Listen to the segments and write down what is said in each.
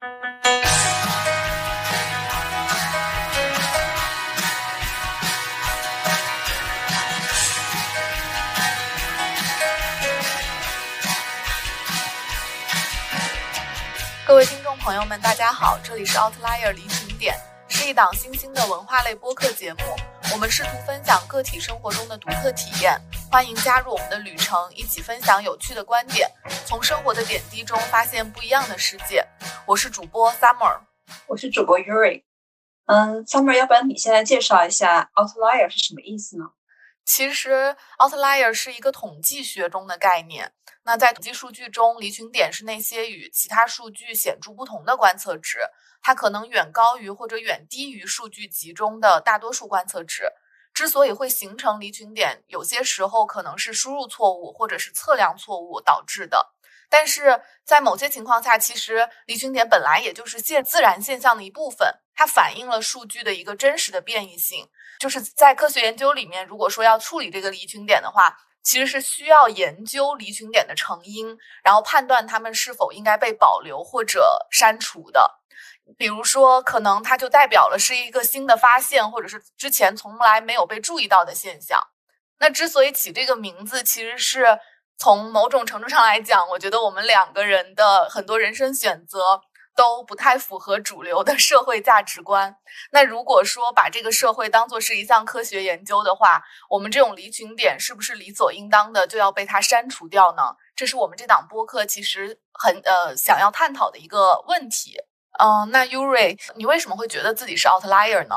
各位听众朋友们，大家好，这里是 Outlier 离群点，是一档新兴的文化类播客节目。我们试图分享个体生活中的独特体验，欢迎加入我们的旅程，一起分享有趣的观点，从生活的点滴中发现不一样的世界。我是主播 Summer，我是主播 Yuri。嗯，Summer，要不然你先来介绍一下 Outlier 是什么意思呢？其实 Outlier 是一个统计学中的概念。那在统计数据中，离群点是那些与其他数据显著不同的观测值，它可能远高于或者远低于数据集中的大多数观测值。之所以会形成离群点，有些时候可能是输入错误或者是测量错误导致的。但是在某些情况下，其实离群点本来也就是现自然现象的一部分，它反映了数据的一个真实的变异性。就是在科学研究里面，如果说要处理这个离群点的话。其实是需要研究离群点的成因，然后判断它们是否应该被保留或者删除的。比如说，可能它就代表了是一个新的发现，或者是之前从来没有被注意到的现象。那之所以起这个名字，其实是从某种程度上来讲，我觉得我们两个人的很多人生选择。都不太符合主流的社会价值观。那如果说把这个社会当做是一项科学研究的话，我们这种离群点是不是理所应当的就要被它删除掉呢？这是我们这档播客其实很呃想要探讨的一个问题。嗯，那 Uri，你为什么会觉得自己是 outlier 呢？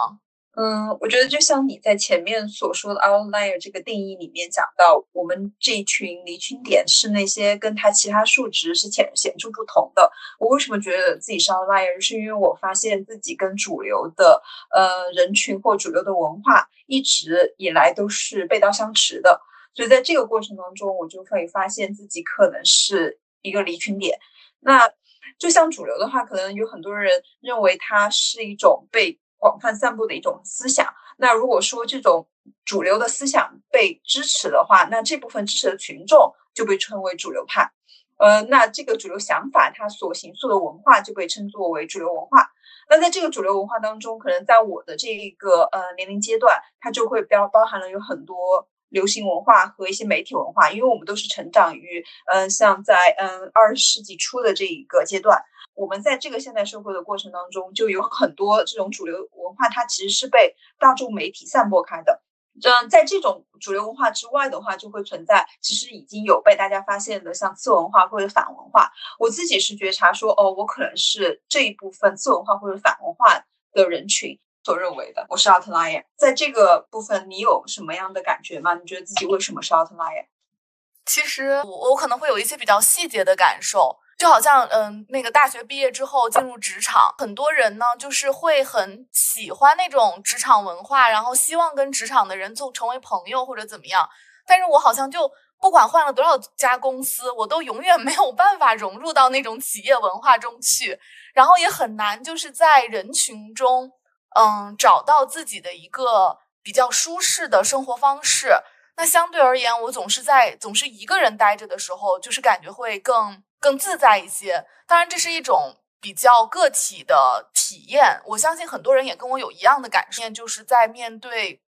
嗯，我觉得就像你在前面所说的 outlier 这个定义里面讲到，我们这群离群点是那些跟它其他数值是显显著不同的。我为什么觉得自己是 outlier？是因为我发现自己跟主流的呃人群或主流的文化一直以来都是背道相驰的，所以在这个过程当中，我就会发现自己可能是一个离群点。那就像主流的话，可能有很多人认为它是一种被。广泛散布的一种思想。那如果说这种主流的思想被支持的话，那这部分支持的群众就被称为主流派。呃，那这个主流想法它所形塑的文化就被称作为主流文化。那在这个主流文化当中，可能在我的这一个呃年龄阶段，它就会包包含了有很多流行文化和一些媒体文化，因为我们都是成长于嗯像在嗯二十世纪初的这一个阶段。我们在这个现代社会的过程当中，就有很多这种主流文化，它其实是被大众媒体散播开的。嗯，在这种主流文化之外的话，就会存在其实已经有被大家发现的像次文化或者反文化。我自己是觉察说，哦，我可能是这一部分次文化或者反文化的人群所认为的，我是 outlier。在这个部分，你有什么样的感觉吗？你觉得自己为什么是 outlier？其实我我可能会有一些比较细节的感受。就好像，嗯，那个大学毕业之后进入职场，很多人呢就是会很喜欢那种职场文化，然后希望跟职场的人做成为朋友或者怎么样。但是我好像就不管换了多少家公司，我都永远 没有办法融入到那种企业文化中去，然后也很难就是在人群中，嗯，找到自己的一个比较舒适的生活方式。那相对而言，我总是在总是一个人待着的时候，就是感觉会更。更自在一些，当然这是一种比较个体的体验。我相信很多人也跟我有一样的感受，就是在面对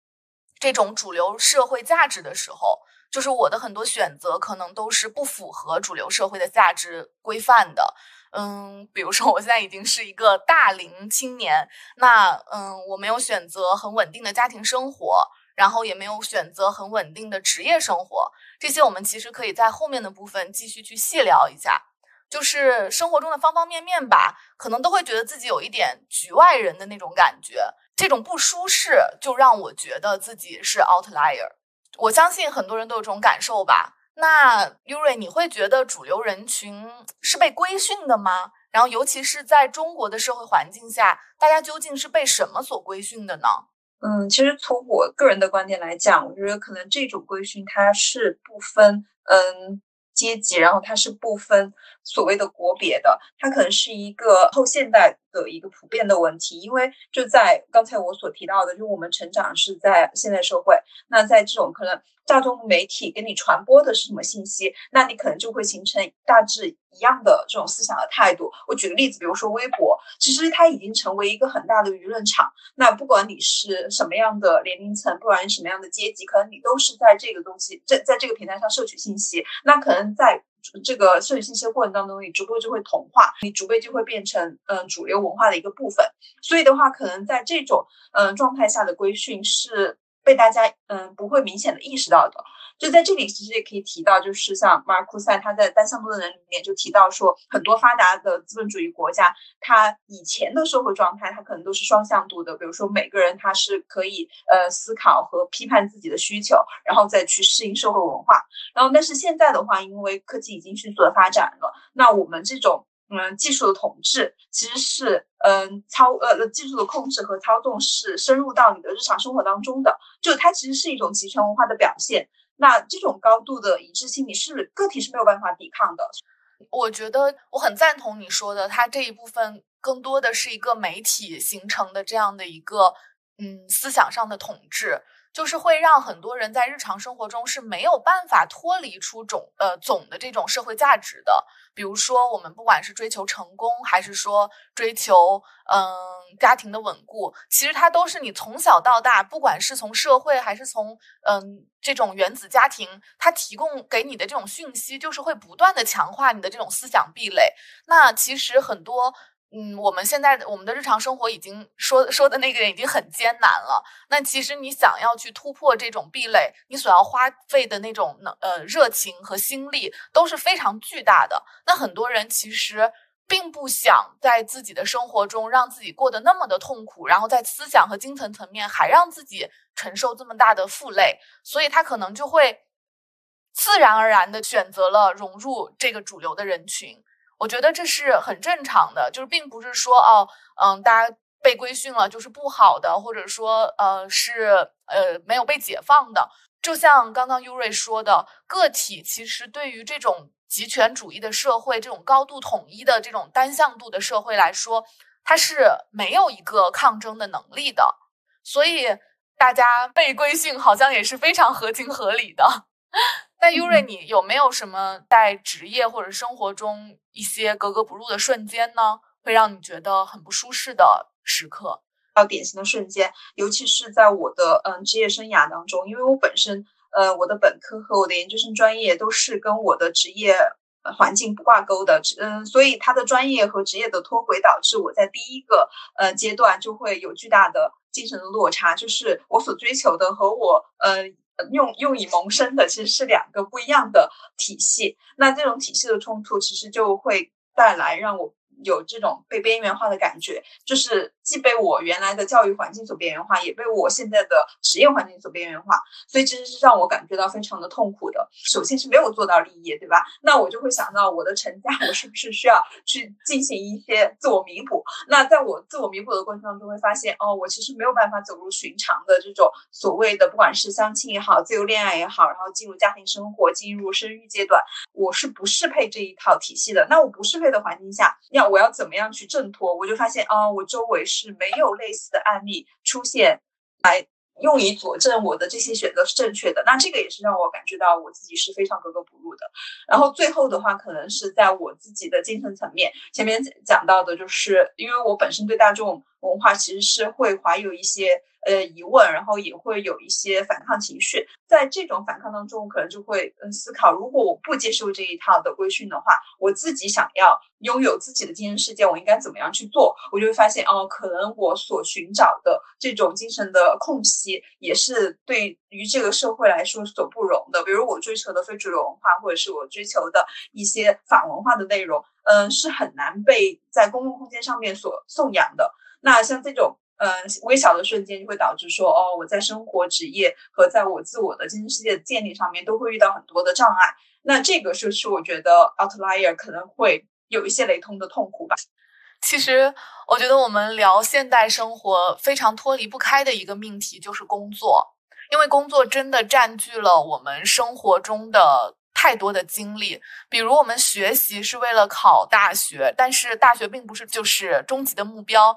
这种主流社会价值的时候，就是我的很多选择可能都是不符合主流社会的价值规范的。嗯，比如说我现在已经是一个大龄青年，那嗯，我没有选择很稳定的家庭生活。然后也没有选择很稳定的职业生活，这些我们其实可以在后面的部分继续去细聊一下。就是生活中的方方面面吧，可能都会觉得自己有一点局外人的那种感觉，这种不舒适就让我觉得自己是 outlier。我相信很多人都有这种感受吧。那 Uri，你会觉得主流人群是被规训的吗？然后尤其是在中国的社会环境下，大家究竟是被什么所规训的呢？嗯，其实从我个人的观点来讲，我觉得可能这种规训它是不分嗯阶级，然后它是不分所谓的国别的，它可能是一个后现代的一个普遍的问题，因为就在刚才我所提到的，就我们成长是在现代社会，那在这种可能大众媒体给你传播的是什么信息，那你可能就会形成大致一样的这种思想的态度。我举个例子，比如说微博，其实它已经成为一个很大的舆论场，那不管你是什么样的年龄层，不管什么样的阶级，可能你都是在这个东西在在这个平台上摄取信息，那可能在。这个社会信息的过程当中，你逐步就会同化，你逐步就会变成嗯主流文化的一个部分。所以的话，可能在这种嗯状态下的规训是被大家嗯不会明显的意识到的。就在这里，其实也可以提到，就是像马尔库塞他在《单向度的人》里面就提到说，很多发达的资本主义国家，它以前的社会状态，它可能都是双向度的。比如说，每个人他是可以呃思考和批判自己的需求，然后再去适应社会文化。然后，但是现在的话，因为科技已经迅速的发展了，那我们这种嗯技术的统治，其实是嗯操呃技术的控制和操纵是深入到你的日常生活当中的，就它其实是一种集权文化的表现。那这种高度的一致性，你是个体是没有办法抵抗的。我觉得我很赞同你说的，它这一部分更多的是一个媒体形成的这样的一个嗯思想上的统治。就是会让很多人在日常生活中是没有办法脱离出总呃总的这种社会价值的。比如说，我们不管是追求成功，还是说追求嗯家庭的稳固，其实它都是你从小到大，不管是从社会还是从嗯这种原子家庭，它提供给你的这种讯息，就是会不断的强化你的这种思想壁垒。那其实很多。嗯，我们现在我们的日常生活已经说说的那个已经很艰难了。那其实你想要去突破这种壁垒，你所要花费的那种能呃热情和心力都是非常巨大的。那很多人其实并不想在自己的生活中让自己过得那么的痛苦，然后在思想和精神层面还让自己承受这么大的负累，所以他可能就会自然而然的选择了融入这个主流的人群。我觉得这是很正常的，就是并不是说哦，嗯，大家被规训了就是不好的，或者说呃是呃没有被解放的。就像刚刚优瑞说的，个体其实对于这种极权主义的社会、这种高度统一的这种单向度的社会来说，它是没有一个抗争的能力的。所以大家被规训好像也是非常合情合理的。那优瑞，你有没有什么在职业或者生活中一些格格不入的瞬间呢？会让你觉得很不舒适的时刻？较典型的瞬间，尤其是在我的嗯职业生涯当中，因为我本身呃我的本科和我的研究生专业都是跟我的职业环境不挂钩的，嗯，所以他的专业和职业的脱轨导致我在第一个呃阶段就会有巨大的精神的落差，就是我所追求的和我呃。用用以谋生的其实是两个不一样的体系，那这种体系的冲突其实就会带来让我。有这种被边缘化的感觉，就是既被我原来的教育环境所边缘化，也被我现在的职业环境所边缘化，所以其实是让我感觉到非常的痛苦的。首先是没有做到立业，对吧？那我就会想到我的成家，我是不是需要去进行一些自我弥补？那在我自我弥补的过程当中，会发现哦，我其实没有办法走入寻常的这种所谓的，不管是相亲也好，自由恋爱也好，然后进入家庭生活，进入生育阶段，我是不适配这一套体系的。那我不适配的环境下，要。我要怎么样去挣脱？我就发现啊，我周围是没有类似的案例出现，来用以佐证我的这些选择是正确的。那这个也是让我感觉到我自己是非常格格不入的。然后最后的话，可能是在我自己的精神层面，前面讲到的就是，因为我本身对大众文化其实是会怀有一些。呃，疑问，然后也会有一些反抗情绪，在这种反抗当中，我可能就会嗯思考，如果我不接受这一套的规训的话，我自己想要拥有自己的精神世界，我应该怎么样去做？我就会发现，哦，可能我所寻找的这种精神的空隙，也是对于这个社会来说所不容的。比如我追求的非主流文化，或者是我追求的一些反文化的内容，嗯，是很难被在公共空间上面所颂扬的。那像这种。嗯，微小的瞬间就会导致说，哦，我在生活、职业和在我自我的精神世界的建立上面都会遇到很多的障碍。那这个就是我觉得 outlier 可能会有一些雷同的痛苦吧。其实，我觉得我们聊现代生活非常脱离不开的一个命题就是工作，因为工作真的占据了我们生活中的。太多的精力。比如我们学习是为了考大学，但是大学并不是就是终极的目标。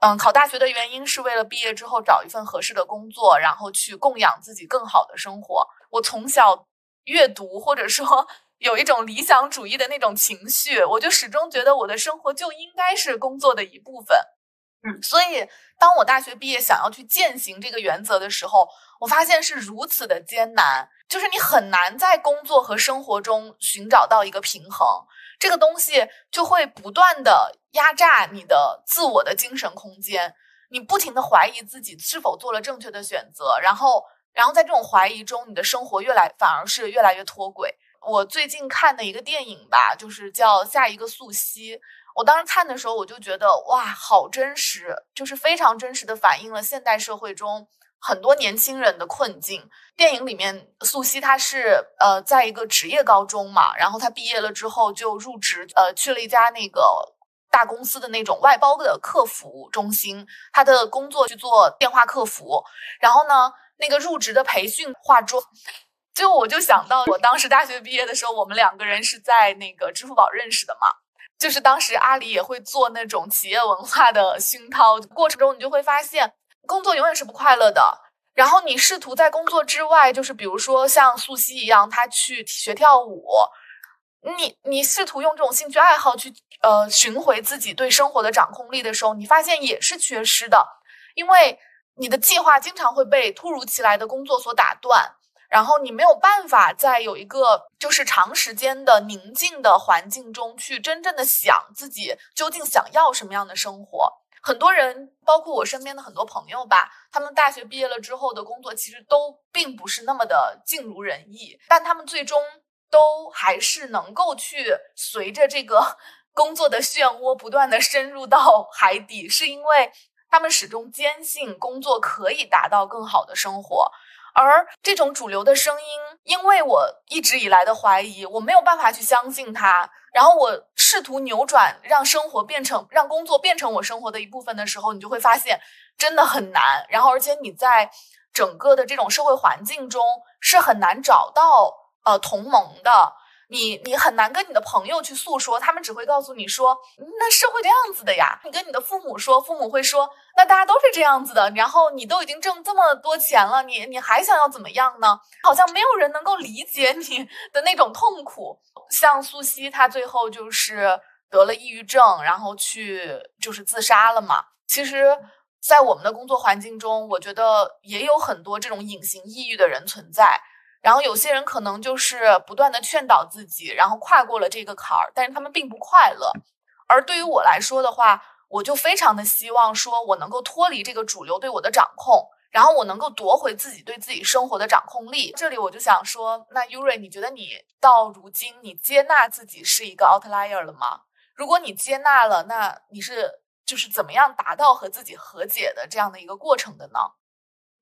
嗯，考大学的原因是为了毕业之后找一份合适的工作，然后去供养自己更好的生活。我从小阅读，或者说 有一种理想主义的那种情绪，我就始终觉得我的生活就应该是工作的一部分。嗯，所以当我大学毕业想要去践行这个原则的时候，我发现是如此的艰难，就是你很难在工作和生活中寻找到一个平衡。这个东西就会不断的压榨你的自我的精神空间，你不停的怀疑自己是否做了正确的选择，然后，然后在这种怀疑中，你的生活越来反而是越来越脱轨。我最近看的一个电影吧，就是叫《下一个素汐》，我当时看的时候，我就觉得哇，好真实，就是非常真实的反映了现代社会中。很多年轻人的困境。电影里面，素汐她是呃，在一个职业高中嘛，然后她毕业了之后就入职，呃，去了一家那个大公司的那种外包的客服中心，他的工作去做电话客服。然后呢，那个入职的培训化妆，就我就想到我当时大学毕业的时候，我们两个人是在那个支付宝认识的嘛，就是当时阿里也会做那种企业文化的熏陶过程中，你就会发现。工作永远是不快乐的，然后你试图在工作之外，就是比如说像素汐一样，她去学跳舞，你你试图用这种兴趣爱好去呃寻回自己对生活的掌控力的时候，你发现也是缺失的，因为你的计划经常会被突如其来的工作所打断，然后你没有办法在有一个就是长时间的宁静的环境中去真正的想自己究竟想要什么样的生活。很多人，包括我身边的很多朋友吧，他们大学毕业了之后的工作其实都并不是那么的尽如人意，但他们最终都还是能够去随着这个 工作的漩涡不断的深入到海底，是因为他们始终坚信工作可以达到更好的生活。而这种主流的声音，因为我一直以来的怀疑，我没有办法去相信它。然后我试图扭转，让生活变成，让工作变成我生活的一部分的时候，你就会发现真的很难。然后，而且你在整个的这种社会环境中是很难找到呃同盟的。你你很难跟你的朋友去诉说，他们只会告诉你说，那社会这样子的呀。你跟你的父母说，父母会说，那大家都是这样子的。然后你都已经挣这么多钱了，你你还想要怎么样呢？好像没有人能够理解你的那种痛苦。像苏西，她最后就是得了抑郁症，然后去就是自杀了嘛。其实，在我们的工作环境中，我觉得也有很多这种隐形抑郁的人存在。然后有些人可能就是不断的劝导自己，然后跨过了这个坎儿，但是他们并不快乐。而对于我来说的话，我就非常的希望说，我能够脱离这个主流对我的掌控，然后我能够夺回自己对自己生活的掌控力。这里我就想说，那 u r i 你觉得你到如今你接纳自己是一个 outlier 了吗？如果你接纳了，那你是就是怎么样达到和自己和解的这样的一个过程的呢？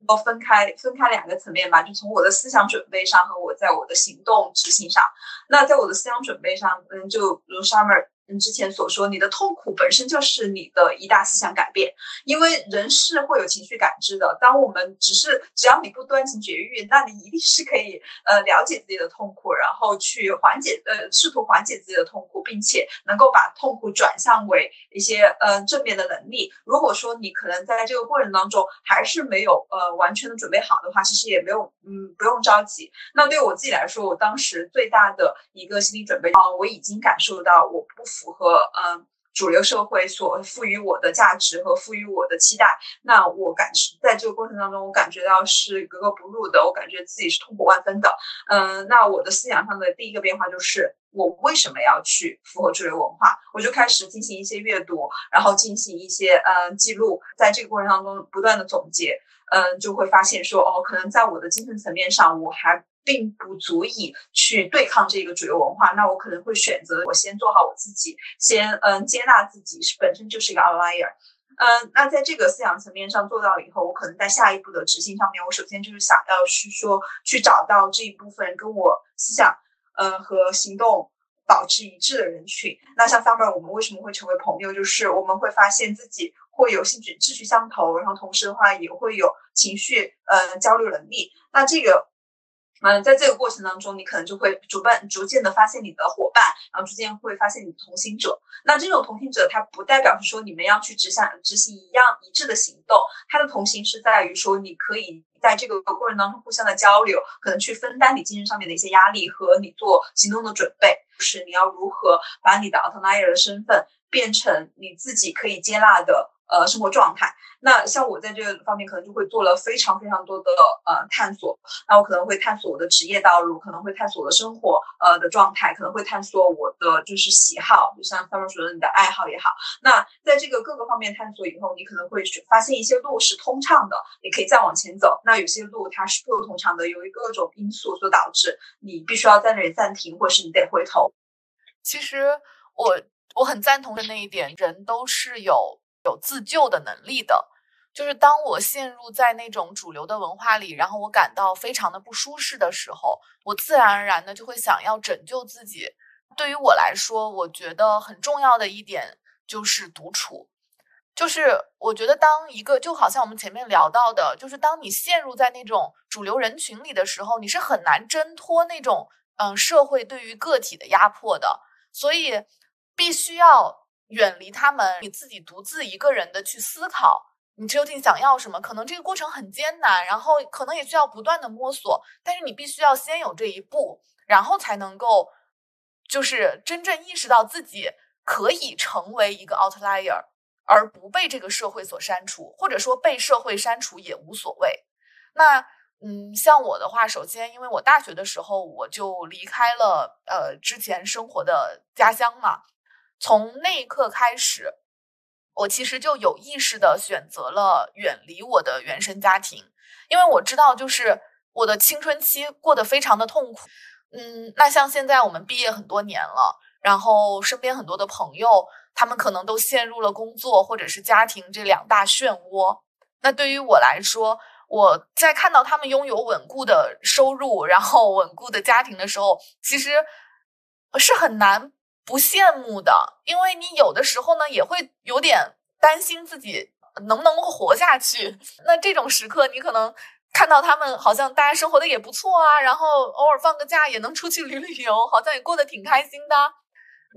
要分开分开两个层面吧，就从我的思想准备上和我在我的行动执行上。那在我的思想准备上，嗯，就如 Summer。嗯，之前所说，你的痛苦本身就是你的一大思想改变，因为人是会有情绪感知的。当我们只是只要你不断情绝育，那你一定是可以呃了解自己的痛苦，然后去缓解呃试图缓解自己的痛苦，并且能够把痛苦转向为一些呃正面的能力。如果说你可能在这个过程当中还是没有呃完全的准备好的话，其实也没有嗯不用着急。那对我自己来说，我当时最大的一个心理准备啊，我已经感受到我不。符合嗯主流社会所赋予我的价值和赋予我的期待，那我感在这个过程当中，我感觉到是格格不入的，我感觉自己是痛苦万分的。嗯，那我的思想上的第一个变化就是，我为什么要去符合主流文化？我就开始进行一些阅读，然后进行一些嗯记录，在这个过程当中不断的总结，嗯，就会发现说，哦，可能在我的精神层面上，我还。并不足以去对抗这个主流文化，那我可能会选择我先做好我自己，先嗯接纳自己是本身就是一个 outlier，嗯，那在这个思想层面上做到了以后，我可能在下一步的执行上面，我首先就是想要去说去找到这一部分跟我思想嗯和行动保持一致的人群。那像 Summer，我们为什么会成为朋友？就是我们会发现自己会有兴趣志趣相投，然后同时的话也会有情绪嗯交流能力。那这个。嗯，在这个过程当中，你可能就会逐伴逐渐的发现你的伙伴，然后逐渐会发现你的同行者。那这种同行者，他不代表是说你们要去执行执行一样一致的行动，他的同行是在于说你可以在这个过程当中互相的交流，可能去分担你精神上面的一些压力和你做行动的准备，就是你要如何把你的 outlier 的身份变成你自己可以接纳的。呃，生活状态。那像我在这个方面，可能就会做了非常非常多的呃探索。那我可能会探索我的职业道路，可能会探索我的生活呃的状态，可能会探索我的就是喜好，就像他们说的你的爱好也好。那在这个各个方面探索以后，你可能会发现一些路是通畅的，你可以再往前走。那有些路它是不通畅的，由于各种因素所导致，你必须要在那里暂停，或是你得回头。其实我我很赞同的那一点，人都是有。有自救的能力的，就是当我陷入在那种主流的文化里，然后我感到非常的不舒适的时候，我自然而然的就会想要拯救自己。对于我来说，我觉得很重要的一点就是独处。就是我觉得当一个就好像我们前面聊到的，就是当你陷入在那种主流人群里的时候，你是很难挣脱那种嗯社会对于个体的压迫的，所以必须要。远离他们，你自己独自一个人的去思考，你究竟想要什么？可能这个过程很艰难，然后可能也需要不断的摸索，但是你必须要先有这一步，然后才能够，就是真正意识到自己可以成为一个 outlier，而不被这个社会所删除，或者说被社会删除也无所谓。那，嗯，像我的话，首先因为我大学的时候我就离开了呃之前生活的家乡嘛。从那一刻开始，我其实就有意识的选择了远离我的原生家庭，因为我知道，就是我的青春期过得非常的痛苦。嗯，那像现在我们毕业很多年了，然后身边很多的朋友，他们可能都陷入了工作或者是家庭这两大漩涡。那对于我来说，我在看到他们拥有稳固的收入，然后稳固的家庭的时候，其实是很难。不羡慕的，因为你有的时候呢也会有点担心自己能不能够活下去。那这种时刻，你可能看到他们好像大家生活的也不错啊，然后偶尔放个假也能出去旅旅游，好像也过得挺开心的，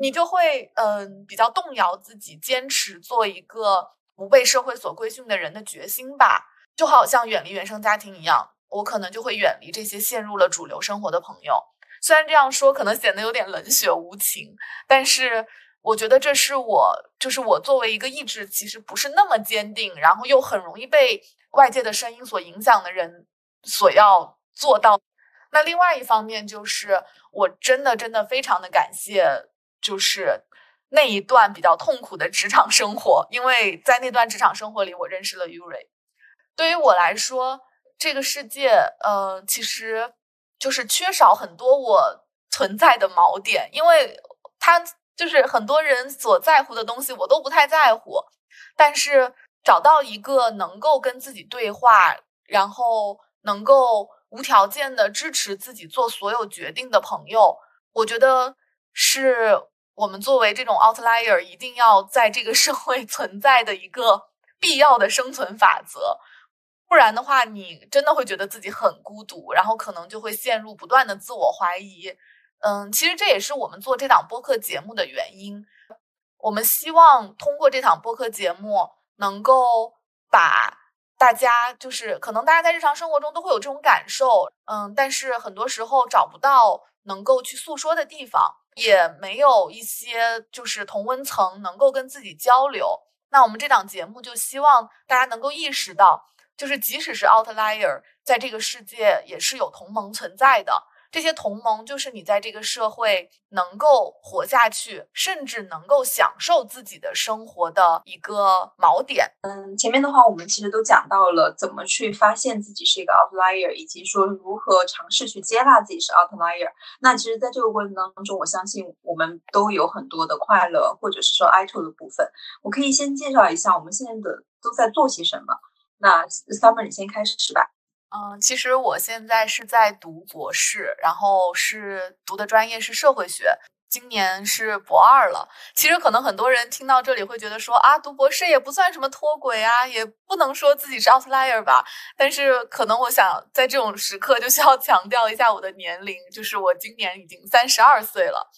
你就会嗯比较动摇自己坚持做一个不被社会所规训的人的决心吧。就好像远离原生家庭一样，我可能就会远离这些陷入了主流生活的朋友。虽然这样说可能显得有点冷血无情，但是我觉得这是我，就是我作为一个意志其实不是那么坚定，然后又很容易被外界的声音所影响的人所要做到。那另外一方面就是，我真的真的非常的感谢，就是那一段比较痛苦的职场生活，因为在那段职场生活里，我认识了 Uri。对于我来说，这个世界，呃，其实。就是缺少很多我存在的锚点，因为他就是很多人所在乎的东西，我都不太在乎。但是找到一个能够跟自己对话，然后能够无条件的支持自己做所有决定的朋友，我觉得是我们作为这种 outlier 一定要在这个社会存在的一个必要的生存法则。不然的话，你真的会觉得自己很孤独，然后可能就会陷入不断的自我怀疑。嗯，其实这也是我们做这档播客节目的原因。我们希望通过这档播客节目，能够把大家，就是可能大家在日常生活中都会有这种感受，嗯，但是很多时候找不到能够去诉说的地方，也没有一些就是同温层能够跟自己交流。那我们这档节目就希望大家能够意识到。就是即使是 outlier，在这个世界也是有同盟存在的。这些同盟就是你在这个社会能够活下去，甚至能够享受自己的生活的一个锚点。嗯，前面的话我们其实都讲到了怎么去发现自己是一个 outlier，以及说如何尝试去接纳自己是 outlier。那其实，在这个过程当中，我相信我们都有很多的快乐，或者是说哀愁的部分。我可以先介绍一下我们现在的都在做些什么。那 Summer，你先开始吧。嗯，其实我现在是在读博士，然后是读的专业是社会学。今年是博二了。其实可能很多人听到这里会觉得说啊，读博士也不算什么脱轨啊，也不能说自己是 outlier 吧。但是可能我想在这种时刻就需要强调一下我的年龄，就是我今年已经三十二岁了。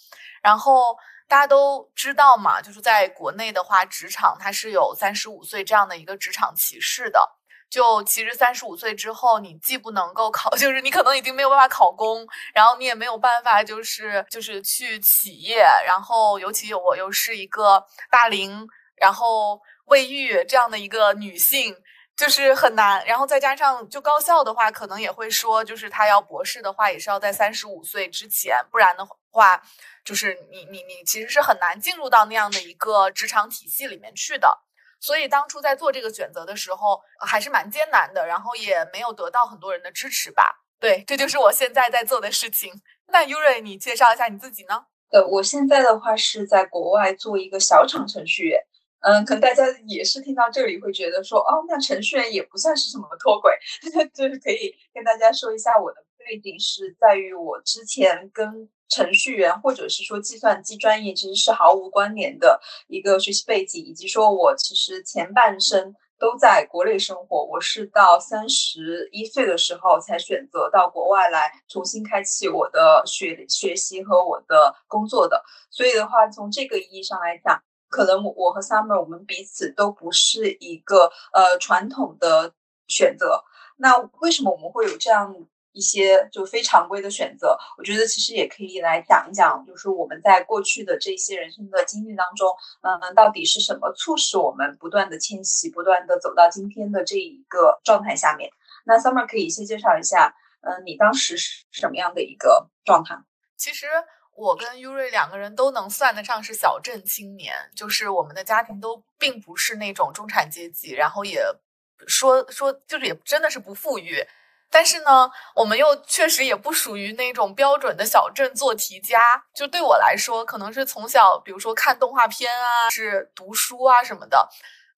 然后大家都知道嘛，就是在国内的话，职场它是有三十五岁这样的一个职场歧视的。就其实三十五岁之后，你既不能够考，就是你可能已经没有办法考公，然后你也没有办法，就是就是去企业，然后尤其我又是一个大龄，然后未育这样的一个女性，就是很难。然后再加上就高校的话，可能也会说，就是他要博士的话，也是要在三十五岁之前，不然的话，话就是你你你其实是很难进入到那样的一个职场体系里面去的。所以当初在做这个选择的时候，还是蛮艰难的，然后也没有得到很多人的支持吧。对，这就是我现在在做的事情。那 U 瑞，你介绍一下你自己呢？呃，我现在的话是在国外做一个小厂程序员。嗯，可能大家也是听到这里会觉得说，哦，那程序员也不算是什么脱轨，就是可以跟大家说一下我的背景是在于我之前跟。程序员或者是说计算机专业其实是毫无关联的一个学习背景，以及说我其实前半生都在国内生活，我是到三十一岁的时候才选择到国外来重新开启我的学学习和我的工作的。所以的话，从这个意义上来讲，可能我和 Summer 我们彼此都不是一个呃传统的选择。那为什么我们会有这样？一些就非常规的选择，我觉得其实也可以来讲一讲，就是我们在过去的这些人生的经历当中，嗯，到底是什么促使我们不断的迁徙，不断的走到今天的这一个状态下面？那 Summer 可以先介绍一下，嗯，你当时是什么样的一个状态？其实我跟 U 瑞两个人都能算得上是小镇青年，就是我们的家庭都并不是那种中产阶级，然后也说说就是也真的是不富裕。但是呢，我们又确实也不属于那种标准的小镇做题家。就对我来说，可能是从小，比如说看动画片啊，是读书啊什么的，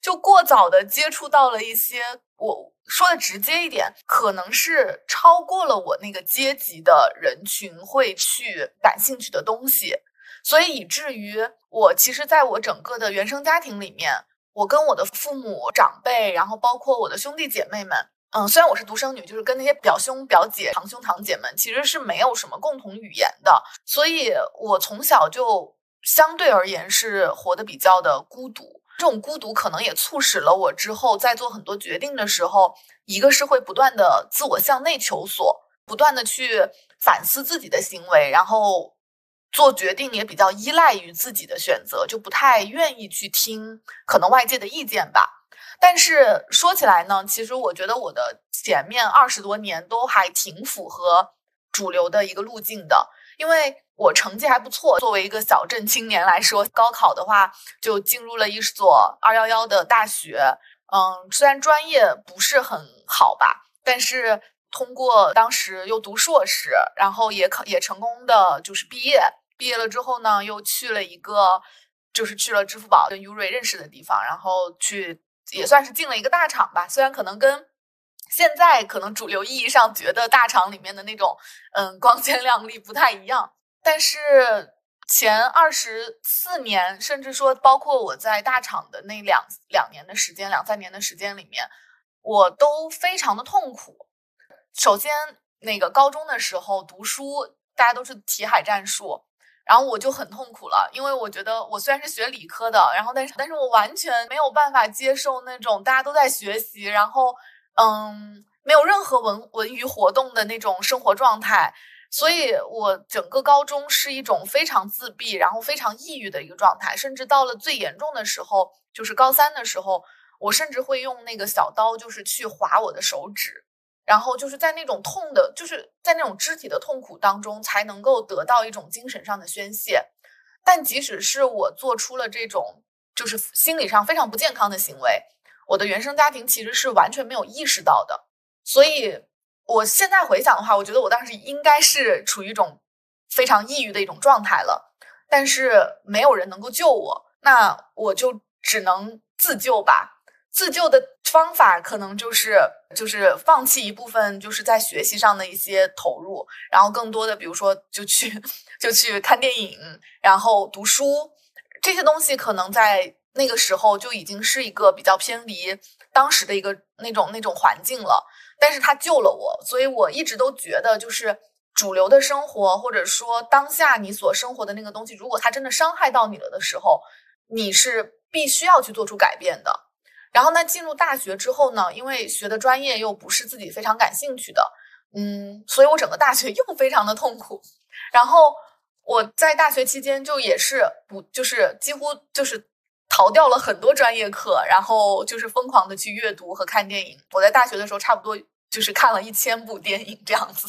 就过早的接触到了一些，我说的直接一点，可能是超过了我那个阶级的人群会去感兴趣的东西。所以以至于我其实在我整个的原生家庭里面，我跟我的父母长辈，然后包括我的兄弟姐妹们。嗯，虽然我是独生女，就是跟那些表兄表姐、堂兄堂姐们其实是没有什么共同语言的，所以我从小就相对而言是活得比较的孤独。这种孤独可能也促使了我之后在做很多决定的时候，一个是会不断的自我向内求索，不断的去反思自己的行为，然后做决定也比较依赖于自己的选择，就不太愿意去听可能外界的意见吧。但是说起来呢，其实我觉得我的前面二十多年都还挺符合主流的一个路径的，因为我成绩还不错。作为一个小镇青年来说，高考的话就进入了一所二幺幺的大学。嗯，虽然专业不是很好吧，但是通过当时又读硕士，然后也考也成功的就是毕业。毕业了之后呢，又去了一个就是去了支付宝跟 U 瑞认识的地方，然后去。也算是进了一个大厂吧，虽然可能跟现在可能主流意义上觉得大厂里面的那种嗯光鲜亮丽不太一样，但是前二十四年，甚至说包括我在大厂的那两两年的时间、两三年的时间里面，我都非常的痛苦。首先，那个高中的时候读书，大家都是题海战术。然后我就很痛苦了，因为我觉得我虽然是学理科的，然后但是但是我完全没有办法接受那种大家都在学习，然后嗯没有任何文文娱活动的那种生活状态，所以我整个高中是一种非常自闭，然后非常抑郁的一个状态，甚至到了最严重的时候，就是高三的时候，我甚至会用那个小刀就是去划我的手指。然后就是在那种痛的，就是在那种肢体的痛苦当中，才能够得到一种精神上的宣泄。但即使是我做出了这种就是心理上非常不健康的行为，我的原生家庭其实是完全没有意识到的。所以我现在回想的话，我觉得我当时应该是处于一种非常抑郁的一种状态了。但是没有人能够救我，那我就只能自救吧。自救的方法可能就是就是放弃一部分就是在学习上的一些投入，然后更多的比如说就去就去看电影，然后读书这些东西，可能在那个时候就已经是一个比较偏离当时的一个那种那种环境了。但是它救了我，所以我一直都觉得就是主流的生活，或者说当下你所生活的那个东西，如果它真的伤害到你了的时候，你是必须要去做出改变的。然后呢，进入大学之后呢，因为学的专业又不是自己非常感兴趣的，嗯，所以我整个大学 又非常的痛苦。然后我在大学期间就也是不就是几乎就是逃掉了很多专业课，然后就是疯狂的去阅读和看电影。我在大学的时候差不多就是看了一千部电影这样子。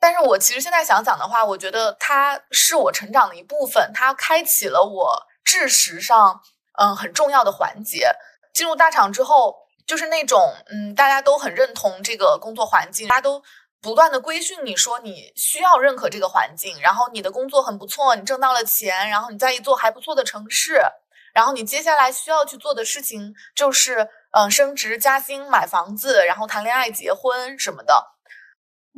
但是我其实现在想想的话，我觉得它是我成长的一部分，它开启了我知识上嗯很重要的环节。进入大厂之后，就是那种嗯，大家都很认同这个工作环境，大家都不断的规训你说你需要认可这个环境，然后你的工作很不错，你挣到了钱，然后你在一座还不错的城市，然后你接下来需要去做的事情就是嗯，升职加薪、买房子，然后谈恋爱、结婚什么的。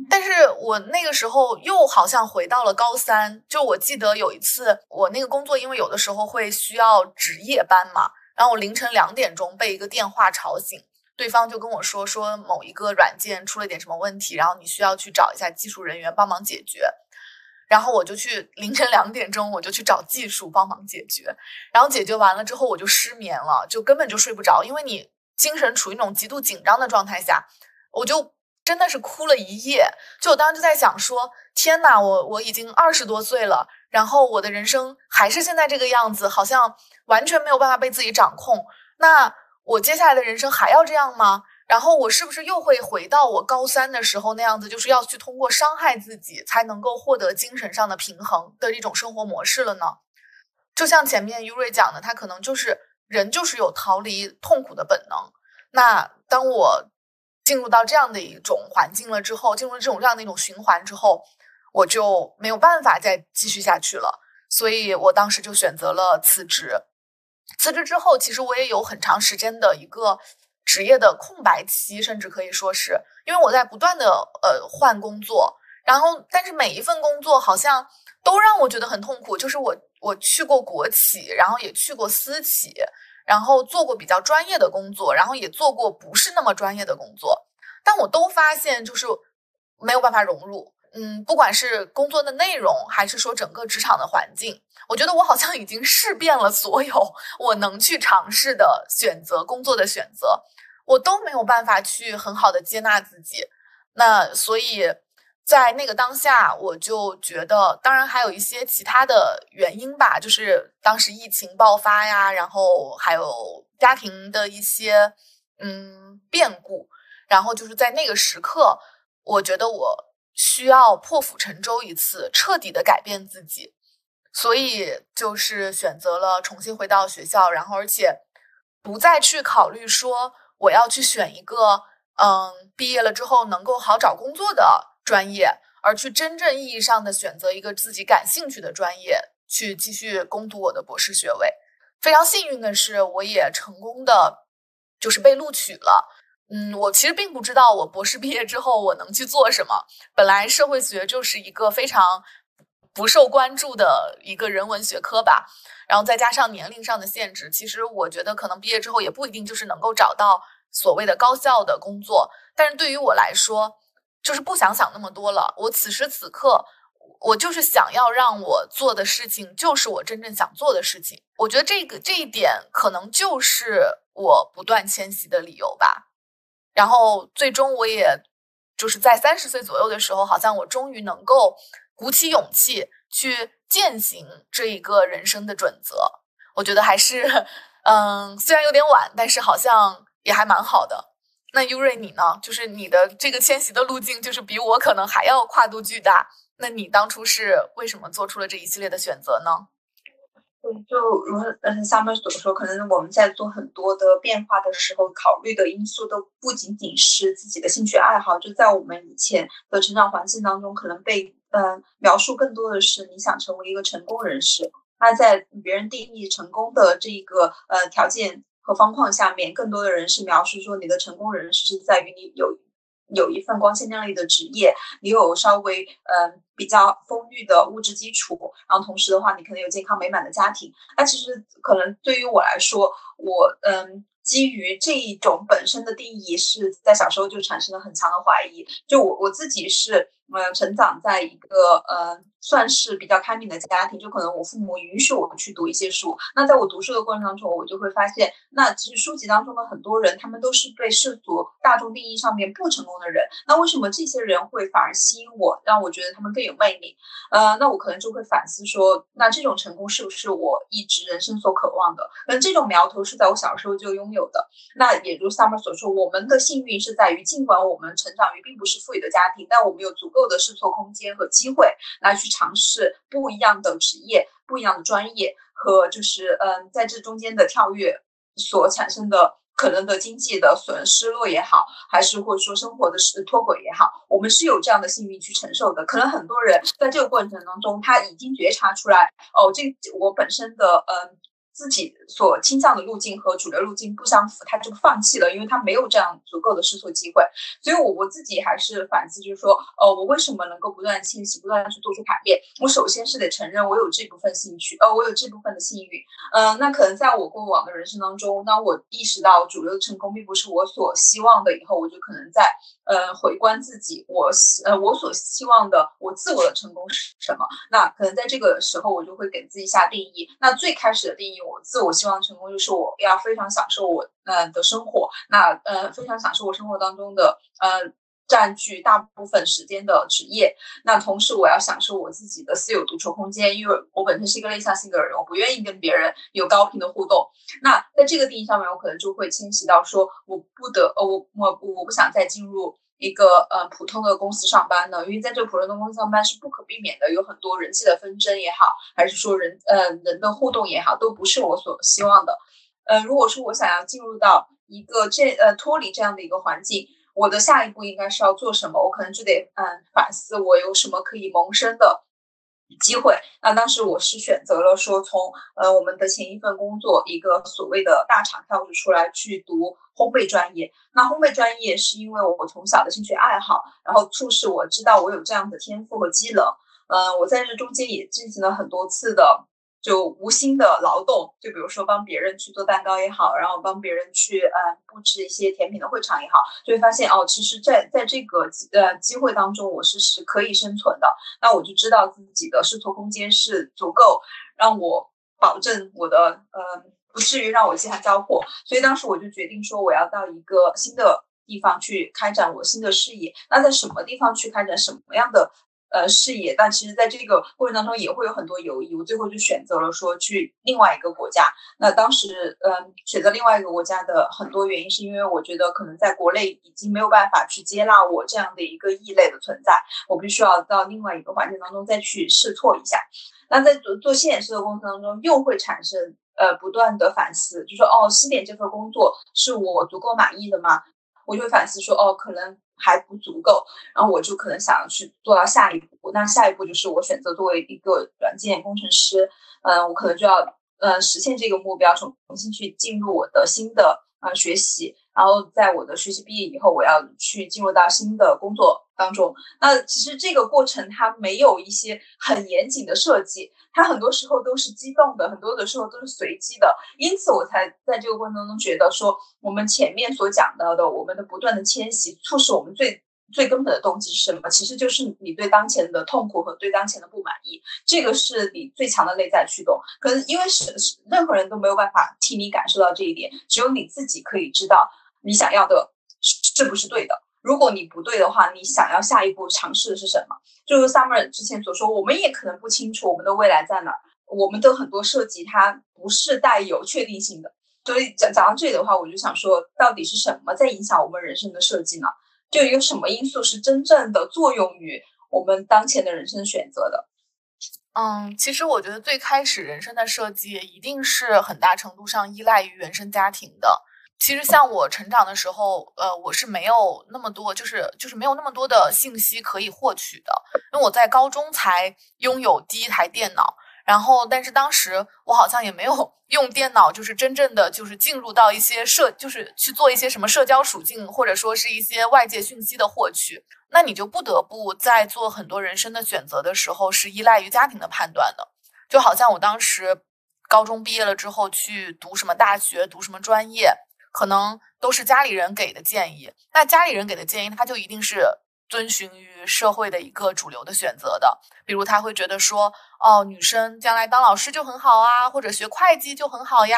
但是我那个时候又好像回到了高三，就我记得有一次我那个工作，因为有的时候会需要值夜班嘛。然后我凌晨两点钟被一个电话吵醒，对方就跟我说说某一个软件出了点什么问题，然后你需要去找一下技术人员帮忙解决。然后我就去凌晨两点钟我就去找技术帮忙解决，然后解决完了之后我就失眠了，就根本就睡不着，因为你精神处于那种极度紧张的状态下，我就真的是哭了一夜。就我当时就在想说，天呐，我我已经二十多岁了。然后我的人生还是现在这个样子，好像完全没有办法被自己掌控。那我接下来的人生还要这样吗？然后我是不是又会回到我高三的时候那样子，就是要去通过伤害自己才能够获得精神上的平衡的一种生活模式了呢？就像前面优瑞讲的，他可能就是人就是有逃离痛苦的本能。那当我进入到这样的一种环境了之后，进入这种这样的一种循环之后。我就没有办法再继续下去了，所以我当时就选择了辞职。辞职之后，其实我也有很长时间的一个职业的空白期，甚至可以说是因为我在不断的呃换工作，然后但是每一份工作好像都让我觉得很痛苦。就是我我去过国企，然后也去过私企，然后做过比较专业的工作，然后也做过不是那么专业的工作，但我都发现就是没有办法融入。嗯，不管是工作的内容，还是说整个职场的环境，我觉得我好像已经试遍了所有我能去尝试的选择工作的选择，我都没有办法去很好的接纳自己。那所以在那个当下，我就觉得，当然还有一些其他的原因吧，就是当时疫情爆发呀，然后还有家庭的一些嗯变故，然后就是在那个时刻，我觉得我。需要破釜沉舟一次，彻底的改变自己，所以就是选择了重新回到学校，然后而且不再去考虑说我要去选一个嗯毕业了之后能够好找工作的专业，而去真正意义上的选择一个自己感兴趣的专业去继续攻读我的博士学位。非常幸运的是，我也成功的就是被录取了。嗯，我其实并不知道我博士毕业之后我能去做什么。本来社会学就是一个非常不受关注的一个人文学科吧，然后再加上年龄上的限制，其实我觉得可能毕业之后也不一定就是能够找到所谓的高效的工作。但是对于我来说，就是不想想那么多了。我此时此刻，我就是想要让我做的事情就是我真正想做的事情。我觉得这个这一点可能就是我不断迁徙的理由吧。然后最终我也就是在三十岁左右的时候，好像我终于能够鼓起勇气去践行这一个人生的准则。我觉得还是，嗯，虽然有点晚，但是好像也还蛮好的。那优瑞你呢？就是你的这个迁徙的路径，就是比我可能还要跨度巨大。那你当初是为什么做出了这一系列的选择呢？对就如嗯，Summer 所说，可能我们在做很多的变化的时候，考虑的因素都不仅仅是自己的兴趣爱好。就在我们以前的成长环境当中，可能被嗯描述更多的是你想成为一个成功人士。那在别人定义成功的这一个呃条件和方框下面，更多的人是描述说你的成功人士是在于你有有一份光鲜亮丽的职业，你有稍微嗯比较丰裕的物质基础，然后同时的话，你可能有健康美满的家庭。那其实可能对于我来说，我嗯。基于这一种本身的定义，是在小时候就产生了很强的怀疑。就我我自己是。嗯，成长在一个嗯，算是比较开明的家庭，就可能我父母允许我们去读一些书。那在我读书的过程当中，我就会发现，那其实书籍当中的很多人，他们都是被世俗大众定义上面不成功的人。那为什么这些人会反而吸引我，让我觉得他们更有魅力？呃，那我可能就会反思说，那这种成功是不是我一直人生所渴望的？那这种苗头是在我小时候就拥有的。那也如 Summer 所说，我们的幸运是在于，尽管我们成长于并不是富裕的家庭，但我们有足够。够的试错空间和机会来去尝试不一样的职业、不一样的专业和就是嗯，在这中间的跳跃所产生的可能的经济的损失落也好，还是或者说生活的是脱轨也好，我们是有这样的幸运去承受的。可能很多人在这个过程当中，他已经觉察出来哦，这我本身的嗯。自己所倾向的路径和主流路径不相符，他就放弃了，因为他没有这样足够的试错机会。所以，我我自己还是反思，就是说，呃，我为什么能够不断清晰，不断去做出改变？我首先是得承认我有这部分兴趣，呃，我有这部分的幸运。嗯，那可能在我过往的人生当中，当我意识到主流的成功并不是我所希望的以后，我就可能在呃回观自己，我希呃我所希望的我自我的成功是什么？那可能在这个时候，我就会给自己下定义。那最开始的定义。我自我希望成功，就是我要非常享受我呃的生活，那呃非常享受我生活当中的呃占据大部分时间的职业，那同时我要享受我自己的私有独处空间，因为我本身是一个内向性格的人，我不愿意跟别人有高频的互动。那在这个定义上面，我可能就会迁徙到说，我不得呃我我我不想再进入。一个呃普通的公司上班呢，因为在这个普通的公司上班是不可避免的，有很多人际的纷争也好，还是说人呃人的互动也好，都不是我所希望的。呃，如果说我想要进入到一个这呃脱离这样的一个环境，我的下一步应该是要做什么？我可能就得嗯反思我有什么可以萌生的。机会，那当时我是选择了说从呃我们的前一份工作一个所谓的大厂跳着出来去读烘焙专业。那烘焙专业是因为我从小的兴趣爱好，然后促使我知道我有这样的天赋和技能。嗯，我在这中间也进行了很多次的。就无心的劳动，就比如说帮别人去做蛋糕也好，然后帮别人去呃布置一些甜品的会场也好，就会发现哦，其实，在在这个呃机会当中，我是是可以生存的。那我就知道自己的试错空间是足够让我保证我的呃不至于让我饥寒交迫。所以当时我就决定说，我要到一个新的地方去开展我新的事业。那在什么地方去开展什么样的？呃，事业，但其实在这个过程当中也会有很多犹豫。我最后就选择了说去另外一个国家。那当时，嗯，选择另外一个国家的很多原因，是因为我觉得可能在国内已经没有办法去接纳我这样的一个异类的存在，我必须要到另外一个环境当中再去试错一下。那在做做新点事的过程当中，又会产生呃不断的反思，就说哦，西点这份工作是我足够满意的吗？我就会反思说哦，可能。还不足够，然后我就可能想要去做到下一步。那下一步就是我选择作为一个软件工程师，嗯，我可能就要呃实现这个目标，重重新去进入我的新的呃学习。然后在我的学习毕业以后，我要去进入到新的工作当中。那其实这个过程它没有一些很严谨的设计，它很多时候都是机动的，很多的时候都是随机的。因此，我才在这个过程当中觉得说，我们前面所讲到的，我们的不断的迁徙，促使我们最最根本的动机是什么？其实就是你对当前的痛苦和对当前的不满意，这个是你最强的内在驱动。可能因为是是任何人都没有办法替你感受到这一点，只有你自己可以知道。你想要的是不是对的？如果你不对的话，你想要下一步尝试的是什么？就是 Summer 之前所说，我们也可能不清楚我们的未来在哪。我们的很多设计它不是带有确定性的。所以讲讲到这里的话，我就想说，到底是什么在影响我们人生的设计呢？就有什么因素是真正的作用于我们当前的人生选择的？嗯，其实我觉得最开始人生的设计一定是很大程度上依赖于原生家庭的。其实像我成长的时候，呃，我是没有那么多，就是就是没有那么多的信息可以获取的，因为我在高中才拥有第一台电脑。然后，但是当时我好像也没有用电脑，就是真正的就是进入到一些社，就是去做一些什么社交属性，或者说是一些外界讯息的获取。那你就不得不在做很多人生的选择的时候，是依赖于家庭的判断的。就好像我当时高中毕业了之后去读什么大学，读什么专业，可能都是家里人给的建议。那家里人给的建议，他就一定是。遵循于社会的一个主流的选择的，比如他会觉得说，哦，女生将来当老师就很好啊，或者学会计就很好呀，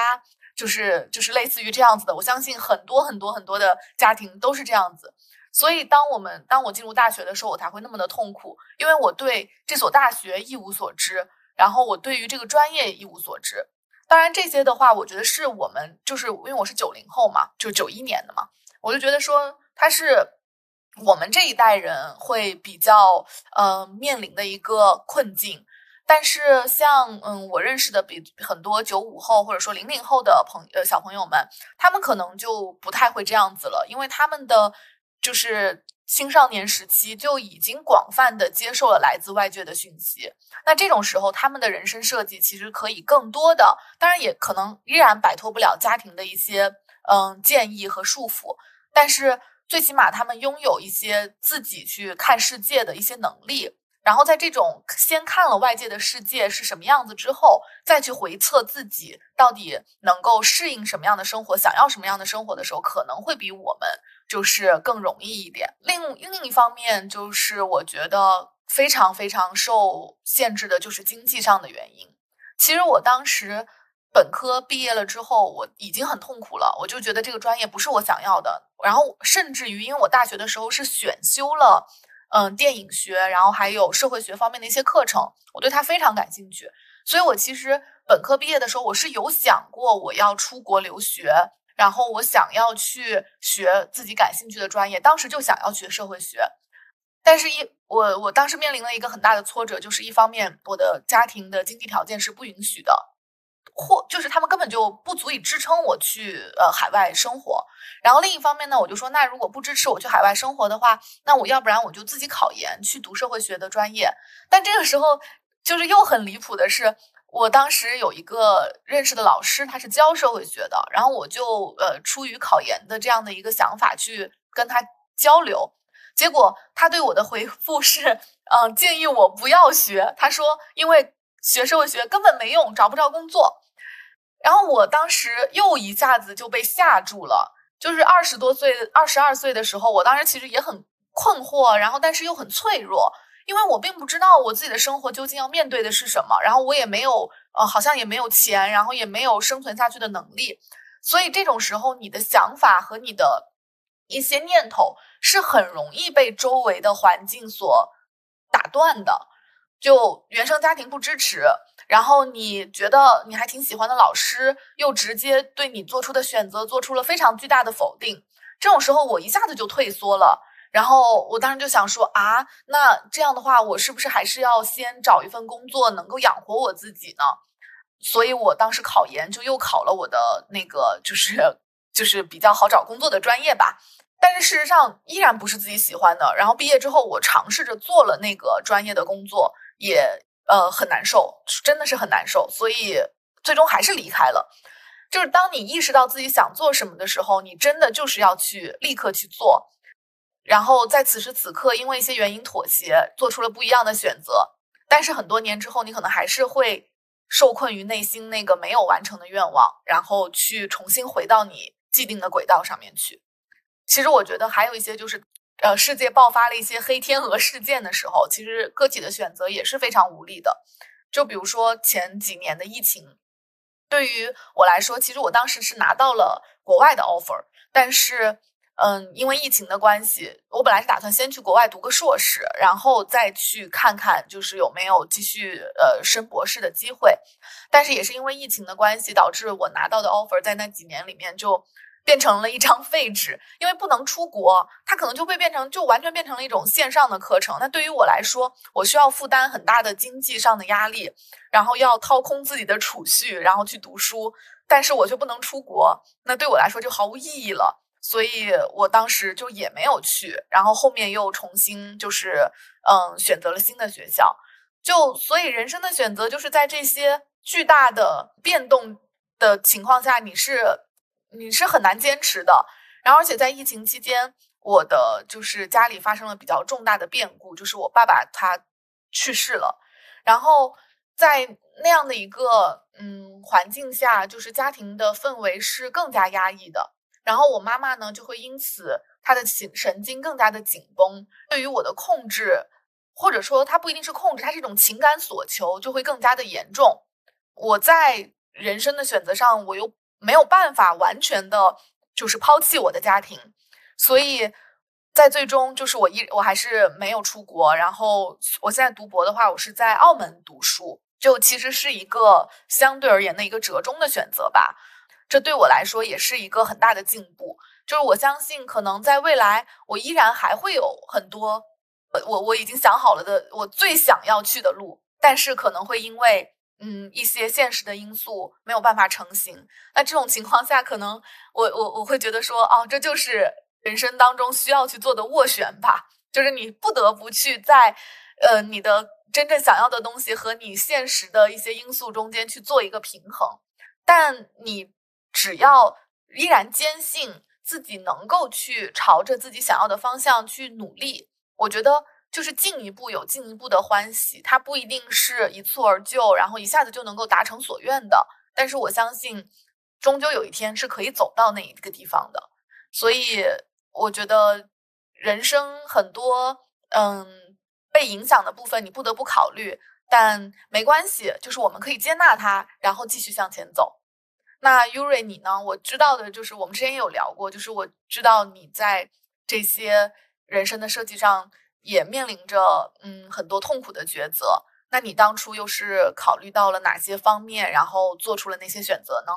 就是就是类似于这样子的。我相信很多很多很多的家庭都是这样子。所以，当我们当我进入大学的时候，我才会那么的痛苦，因为我对这所大学一无所知，然后我对于这个专业一无所知。当然，这些的话，我觉得是我们就是因为我是九零后嘛，就九一年的嘛，我就觉得说他是。我们这一代人会比较呃面临的一个困境，但是像嗯我认识的比很多九五后或者说零零后的朋呃小朋友们，他们可能就不太会这样子了，因为他们的就是青少年时期就已经广泛的接受了来自外界的讯息，那这种时候他们的人生设计其实可以更多的，当然也可能依然摆脱不了家庭的一些嗯建议和束缚，但是。最起码他们拥有一些自己去看世界的一些能力，然后在这种先看了外界的世界是什么样子之后，再去回测自己到底能够适应什么样的生活，想要什么样的生活的时候，可能会比我们就是更容易一点。另另一方面，就是我觉得非常非常受限制的就是经济上的原因。其实我当时。本科毕业了之后，我已经很痛苦了，我就觉得这个专业不是我想要的。然后甚至于，因为我大学的时候是选修了，嗯，电影学，然后还有社会学方面的一些课程，我对它非常感兴趣。所以我其实本科毕业的时候，我是有想过我要出国留学，然后我想要去学自己感兴趣的专业，当时就想要学社会学。但是，一我我当时面临了一个很大的挫折，就是一方面我的家庭的经济条件是不允许的。或就是他们根本就不足以支撑我去呃海外生活，然后另一方面呢，我就说那如果不支持我去海外生活的话，那我要不然我就自己考研去读社会学的专业。但这个时候就是又很离谱的是，我当时有一个认识的老师，他是教社会学的，然后我就呃出于考研的这样的一个想法去跟他交流，结果他对我的回复是，嗯，建议我不要学。他说因为学社会学根本没用，找不着工作。然后我当时又一下子就被吓住了，就是二十多岁、二十二岁的时候，我当时其实也很困惑，然后但是又很脆弱，因为我并不知道我自己的生活究竟要面对的是什么，然后我也没有呃，好像也没有钱，然后也没有生存下去的能力，所以这种时候，你的想法和你的一些念头是很容易被周围的环境所打断的，就原生家庭不支持。然后你觉得你还挺喜欢的老师，又直接对你做出的选择做出了非常巨大的否定，这种时候我一下子就退缩了。然后我当时就想说啊，那这样的话，我是不是还是要先找一份工作，能够养活我自己呢？所以我当时考研就又考了我的那个，就是就是比较好找工作的专业吧。但是事实上依然不是自己喜欢的。然后毕业之后，我尝试着做了那个专业的工作，也。呃，很难受，真的是很难受，所以最终还是离开了。就是当你意识到自己想做什么的时候，你真的就是要去立刻去做。然后在此时此刻，因为一些原因妥协，做出了不一样的选择。但是很多年之后，你可能还是会受困于内心那个没有完成的愿望，然后去重新回到你既定的轨道上面去。其实我觉得还有一些就是。呃，世界爆发了一些黑天鹅事件的时候，其实个体的选择也是非常无力的。就比如说前几年的疫情，对于我来说，其实我当时是拿到了国外的 offer，但是，嗯，因为疫情的关系，我本来是打算先去国外读个硕士，然后再去看看就是有没有继续呃升博士的机会。但是也是因为疫情的关系，导致我拿到的 offer 在那几年里面就。变成了一张废纸，因为不能出国，它可能就会变成就完全变成了一种线上的课程。那对于我来说，我需要负担很大的经济上的压力，然后要掏空自己的储蓄，然后去读书，但是我却不能出国，那对我来说就毫无意义了。所以我当时就也没有去，然后后面又重新就是嗯选择了新的学校。就所以人生的选择就是在这些巨大的变动的情况下，你是你是很难坚持的。然后而且在疫情期间，我的就是家里发生了比较重大的变故，就是我爸爸他去世了。然后在那样的一个嗯环境下，就是家庭的氛围是更加压抑的。然后我妈妈呢，就会因此她的神神经更加的紧绷，对于我的控制，或者说她不一定是控制，她是一种情感索求，就会更加的严重。我在人生的选择上，我又没有办法完全的，就是抛弃我的家庭，所以在最终就是我一我还是没有出国。然后我现在读博的话，我是在澳门读书，就其实是一个相对而言的一个折中的选择吧。这对我来说也是一个很大的进步，就是我相信可能在未来，我依然还会有很多，我我已经想好了的我最想要去的路，但是可能会因为嗯一些现实的因素没有办法成型。那这种情况下，可能我我我会觉得说，哦，这就是人生当中需要去做的斡旋吧，就是你不得不去在呃你的真正想要的东西和你现实的一些因素中间去做一个平衡，但你。只要依然坚信自己能够去朝着自己想要的方向去努力，我觉得就是进一步有进一步的欢喜。它不一定是一蹴而就，然后一下子就能够达成所愿的。但是我相信，终究有一天是可以走到那一个地方的。所以我觉得人生很多嗯被影响的部分，你不得不考虑，但没关系，就是我们可以接纳它，然后继续向前走。那 Yuri 你呢？我知道的就是我们之前也有聊过，就是我知道你在这些人生的设计上也面临着嗯很多痛苦的抉择。那你当初又是考虑到了哪些方面，然后做出了那些选择呢？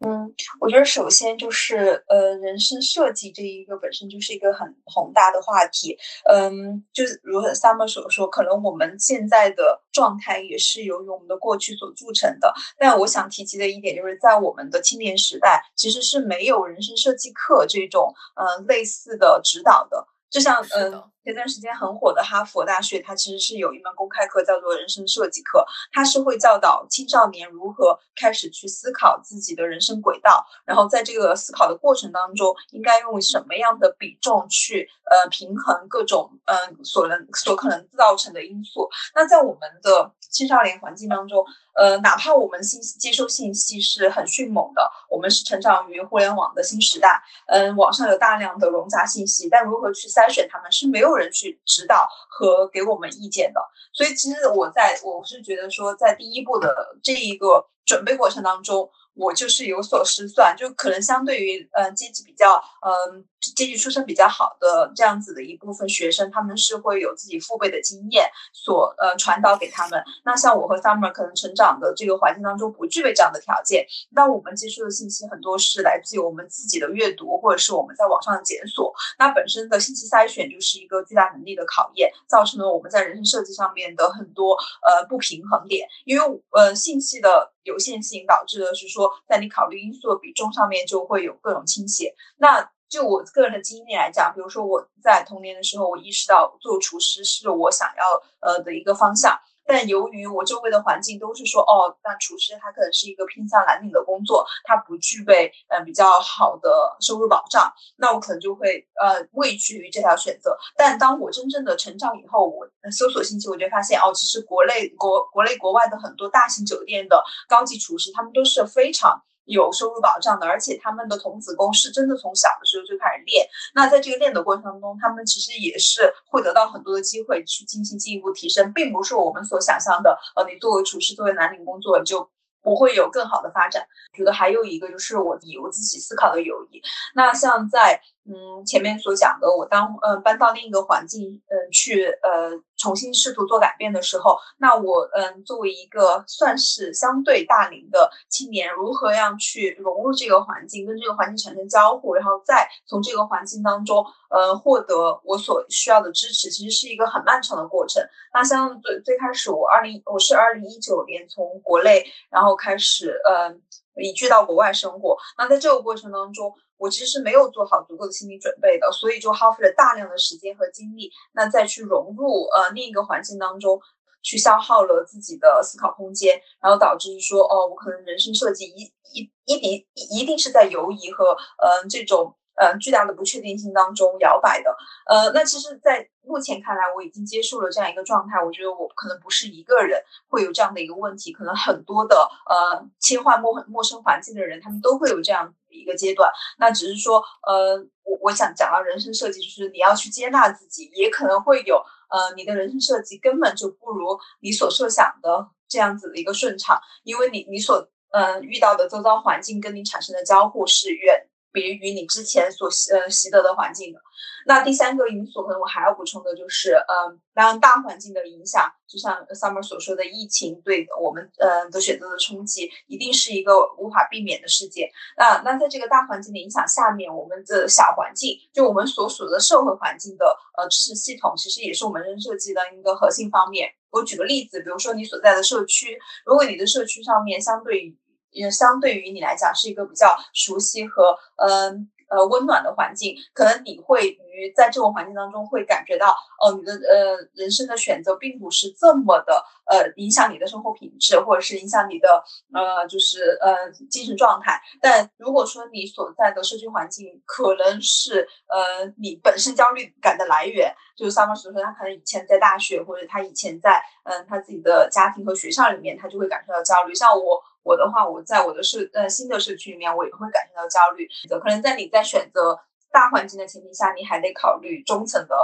嗯，我觉得首先就是呃，人生设计这一个本身就是一个很宏大的话题。嗯，就是如 Summer 所说，可能我们现在的状态也是由于我们的过去所铸成的。但我想提及的一点，就是在我们的青年时代，其实是没有人生设计课这种呃类似的指导的。就像嗯。前段时间很火的哈佛大学，它其实是有一门公开课叫做人生设计课，它是会教导青少年如何开始去思考自己的人生轨道，然后在这个思考的过程当中，应该用什么样的比重去呃平衡各种嗯所能所可能造成的因素。那在我们的青少年环境当中，呃，哪怕我们信息接收信息是很迅猛的，我们是成长于互联网的新时代，嗯，网上有大量的冗杂信息，但如何去筛选它们是没有。人去指导和给我们意见的，所以其实我在我是觉得说，在第一步的这一个准备过程当中。我就是有所失算，就可能相对于嗯阶级比较嗯阶级出身比较好的这样子的一部分学生，他们是会有自己父辈的经验所呃传导给他们。那像我和 Summer 可能成长的这个环境当中不具备这样的条件，那我们接触的信息很多是来自于我们自己的阅读，或者是我们在网上的检索。那本身的信息筛选就是一个巨大能力的考验，造成了我们在人生设计上面的很多呃不平衡点，因为呃信息的。有限性导致的是说，在你考虑因素的比重上面就会有各种倾斜。那就我个人的经历来讲，比如说我在童年的时候，我意识到做厨师是我想要呃的一个方向。但由于我周围的环境都是说，哦，那厨师他可能是一个偏向蓝领的工作，他不具备嗯比较好的收入保障，那我可能就会呃畏惧于这条选择。但当我真正的成长以后，我搜索信息，我就发现，哦，其实国内国国内国外的很多大型酒店的高级厨师，他们都是非常。有收入保障的，而且他们的童子功是真的从小的时候就开始练。那在这个练的过程当中，他们其实也是会得到很多的机会去进行进一步提升，并不是我们所想象的。呃，你作为厨师，作为蓝领工作就不会有更好的发展。觉得还有一个就是我以我自己思考的友谊。那像在。嗯，前面所讲的，我当嗯搬到另一个环境，嗯去呃重新试图做改变的时候，那我嗯作为一个算是相对大龄的青年，如何样去融入这个环境，跟这个环境产生交互，然后再从这个环境当中呃获得我所需要的支持，其实是一个很漫长的过程。那像最最开始，我二零我是二零一九年从国内然后开始嗯移居到国外生活，那在这个过程当中。我其实是没有做好足够的心理准备的，所以就耗费了大量的时间和精力，那再去融入呃另一个环境当中。去消耗了自己的思考空间，然后导致说哦，我可能人生设计一一一定一定是在犹疑和嗯这种。呃，巨大的不确定性当中摇摆的，呃，那其实，在目前看来，我已经接受了这样一个状态。我觉得我可能不是一个人会有这样的一个问题，可能很多的呃切换陌陌生环境的人，他们都会有这样一个阶段。那只是说，呃，我我想讲到人生设计，就是你要去接纳自己，也可能会有呃，你的人生设计根本就不如你所设想的这样子的一个顺畅，因为你你所嗯遇到的周遭环境跟你产生的交互是远。别于你之前所习呃习得的环境的，那第三个因素可能我还要补充的就是，嗯，当大环境的影响，就像 Summer 所说的，疫情对我们呃的选择的冲击，一定是一个无法避免的事件。那那在这个大环境的影响下面，我们的小环境，就我们所属的社会环境的呃知识系统，其实也是我们人设计的一个核心方面。我举个例子，比如说你所在的社区，如果你的社区上面相对也相对于你来讲是一个比较熟悉和嗯呃温暖的环境，可能你会于在这种环境当中会感觉到哦，你的呃人生的选择并不是这么的呃影响你的生活品质，或者是影响你的呃就是呃精神状态。但如果说你所在的社区环境可能是呃你本身焦虑感的来源，就是 s u 所说，他可能以前在大学或者他以前在嗯他自己的家庭和学校里面，他就会感受到焦虑。像我。我的话，我在我的社呃新的社区里面，我也会感受到焦虑。可能在你在选择大环境的前提下，你还得考虑中层的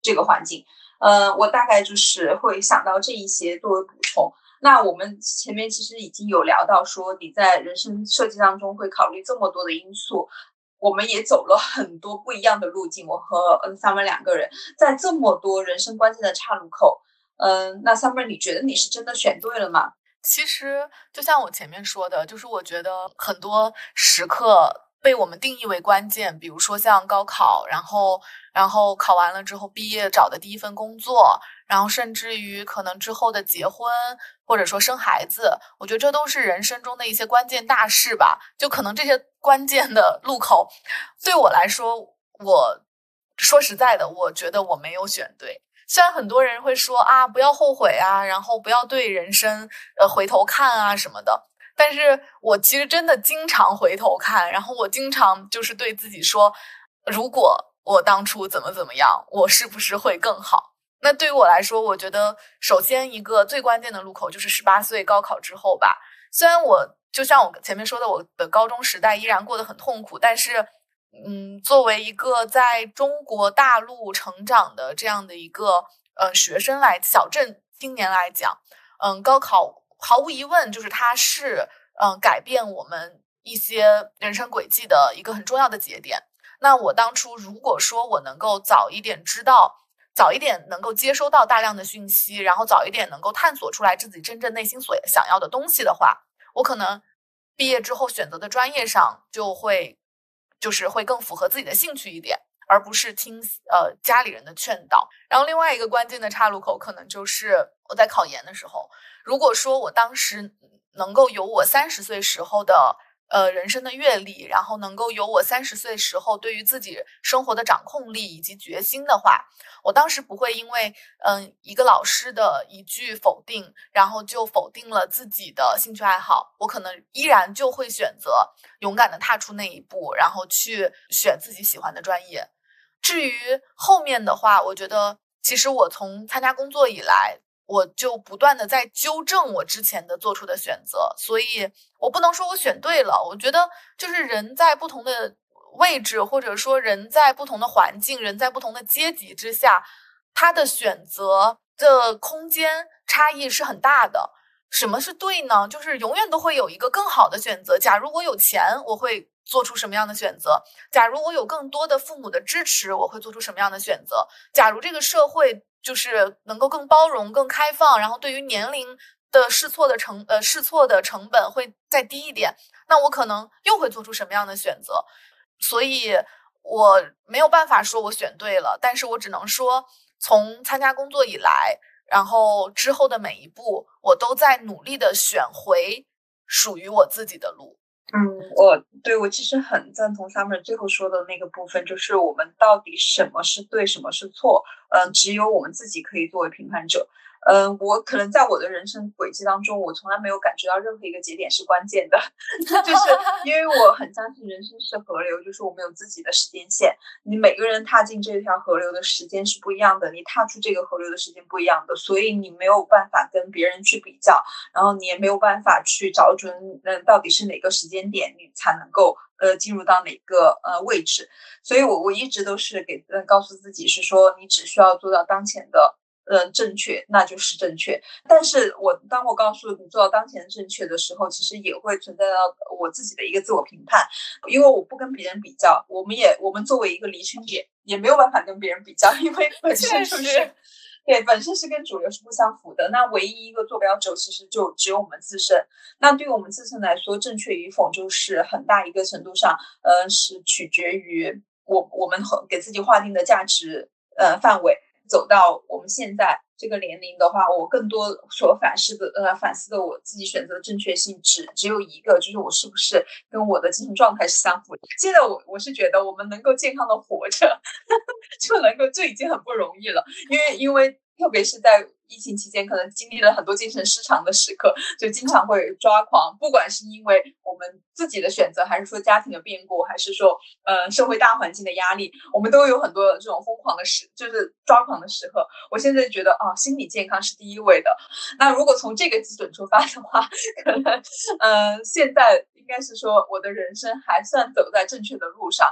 这个环境。呃，我大概就是会想到这一些作为补充。那我们前面其实已经有聊到说，你在人生设计当中会考虑这么多的因素。我们也走了很多不一样的路径。我和嗯 Summer 两个人在这么多人生关键的岔路口，嗯，那 Summer 你觉得你是真的选对了吗？其实就像我前面说的，就是我觉得很多时刻被我们定义为关键，比如说像高考，然后然后考完了之后毕业找的第一份工作，然后甚至于可能之后的结婚或者说生孩子，我觉得这都是人生中的一些关键大事吧。就可能这些关键的路口，对我来说，我说实在的，我觉得我没有选对。虽然很多人会说啊，不要后悔啊，然后不要对人生呃回头看啊什么的，但是我其实真的经常回头看，然后我经常就是对自己说，如果我当初怎么怎么样，我是不是会更好？那对于我来说，我觉得首先一个最关键的路口就是十八岁高考之后吧。虽然我就像我前面说的，我的高中时代依然过得很痛苦，但是。嗯，作为一个在中国大陆成长的这样的一个呃学生来，小镇青年来讲，嗯，高考毫无疑问就是它是嗯改变我们一些人生轨迹的一个很重要的节点。那我当初如果说我能够早一点知道，早一点能够接收到大量的讯息，然后早一点能够探索出来自己真正内心所想要的东西的话，我可能毕业之后选择的专业上就会。就是会更符合自己的兴趣一点，而不是听呃家里人的劝导。然后另外一个关键的岔路口，可能就是我在考研的时候，如果说我当时能够有我三十岁时候的。呃，人生的阅历，然后能够有我三十岁时候对于自己生活的掌控力以及决心的话，我当时不会因为嗯一个老师的一句否定，然后就否定了自己的兴趣爱好。我可能依然就会选择勇敢的踏出那一步，然后去选自己喜欢的专业。至于后面的话，我觉得其实我从参加工作以来。我就不断的在纠正我之前的做出的选择，所以我不能说我选对了。我觉得就是人在不同的位置，或者说人在不同的环境，人在不同的阶级之下，他的选择的空间差异是很大的。什么是对呢？就是永远都会有一个更好的选择。假如我有钱，我会做出什么样的选择？假如我有更多的父母的支持，我会做出什么样的选择？假如这个社会。就是能够更包容、更开放，然后对于年龄的试错的成呃试错的成本会再低一点，那我可能又会做出什么样的选择？所以我没有办法说我选对了，但是我只能说，从参加工作以来，然后之后的每一步，我都在努力的选回属于我自己的路。嗯，我对我其实很赞同 Summer 最后说的那个部分，就是我们到底什么是对，什么是错，嗯，只有我们自己可以作为评判者。嗯，我可能在我的人生轨迹当中，我从来没有感觉到任何一个节点是关键的，就是因为我很相信人生是河流，就是我们有自己的时间线。你每个人踏进这条河流的时间是不一样的，你踏出这个河流的时间不一样的，所以你没有办法跟别人去比较，然后你也没有办法去找准，嗯，到底是哪个时间点你才能够呃进入到哪个呃位置。所以我我一直都是给呃告诉自己是说，你只需要做到当前的。嗯，正确那就是正确。但是我当我告诉你做到当前正确的时候，其实也会存在到我自己的一个自我评判，因为我不跟别人比较。我们也我们作为一个离群点，也没有办法跟别人比较，因为 本身就是对本身是跟主流是不相符的。那唯一一个坐标轴其实就只有我们自身。那对于我们自身来说，正确与否就是很大一个程度上，呃，是取决于我我们和给自己划定的价值呃范围。走到我们现在这个年龄的话，我更多所反思的，呃，反思的我自己选择的正确性只只有一个，就是我是不是跟我的精神状态是相符。现在我我是觉得，我们能够健康的活着，就能够就已经很不容易了，因为因为特别是在。疫情期间，可能经历了很多精神失常的时刻，就经常会抓狂。不管是因为我们自己的选择，还是说家庭的变故，还是说呃社会大环境的压力，我们都有很多这种疯狂的时，就是抓狂的时刻。我现在觉得啊，心理健康是第一位的。那如果从这个基准出发的话，可能嗯，现在应该是说我的人生还算走在正确的路上。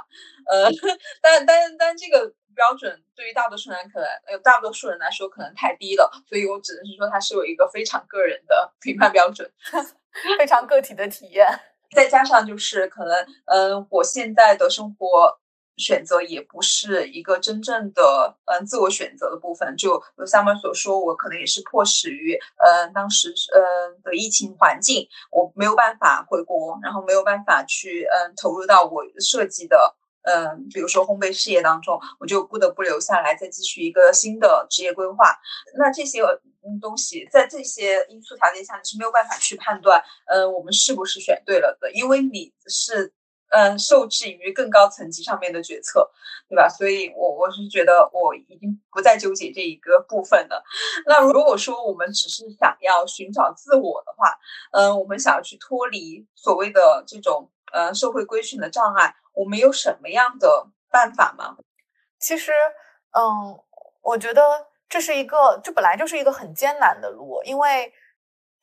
呃，但但但这个。标准对于大多数人可能，呃，大多数人来说可能太低了，所以我只能是说它是有一个非常个人的 评判标准，非常个体的体验。再加上就是可能，嗯，我现在的生活选择也不是一个真正的，嗯，自我选择的部分。就如 Summer 所说，我可能也是迫使于，嗯，当时，嗯的疫情环境，我没有办法回国，然后没有办法去，嗯，投入到我设计的。嗯，比如说烘焙事业当中，我就不得不留下来，再继续一个新的职业规划。那这些东西，在这些因素条件下，你是没有办法去判断，嗯，我们是不是选对了的，因为你是嗯受制于更高层级上面的决策，对吧？所以，我我是觉得我已经不再纠结这一个部分了。那如果说我们只是想要寻找自我的话，嗯，我们想要去脱离所谓的这种呃社会规训的障碍。我们有什么样的办法吗？其实，嗯，我觉得这是一个，这本来就是一个很艰难的路，因为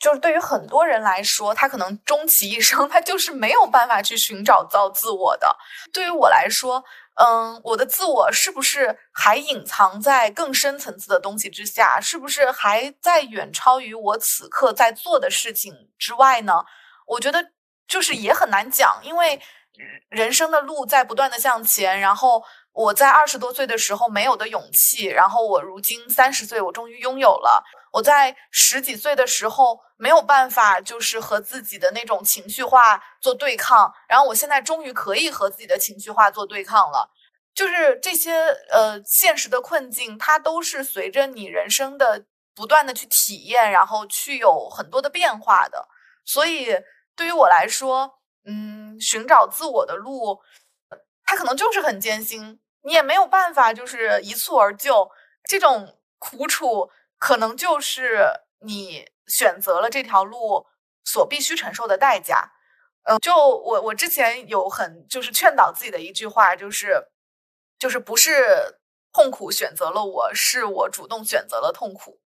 就是对于很多人来说，他可能终其一生，他就是没有办法去寻找到自我的。对于我来说，嗯，我的自我是不是还隐藏在更深层次的东西之下？是不是还在远超于我此刻在做的事情之外呢？我觉得就是也很难讲，因为。人生的路在不断的向前，然后我在二十多岁的时候没有的勇气，然后我如今三十岁，我终于拥有了。我在十几岁的时候没有办法，就是和自己的那种情绪化做对抗，然后我现在终于可以和自己的情绪化做对抗了。就是这些呃现实的困境，它都是随着你人生的不断的去体验，然后去有很多的变化的。所以对于我来说。嗯，寻找自我的路，它可能就是很艰辛，你也没有办法，就是一蹴而就。这种苦楚，可能就是你选择了这条路所必须承受的代价。嗯，就我我之前有很就是劝导自己的一句话，就是就是不是痛苦选择了我，是我主动选择了痛苦。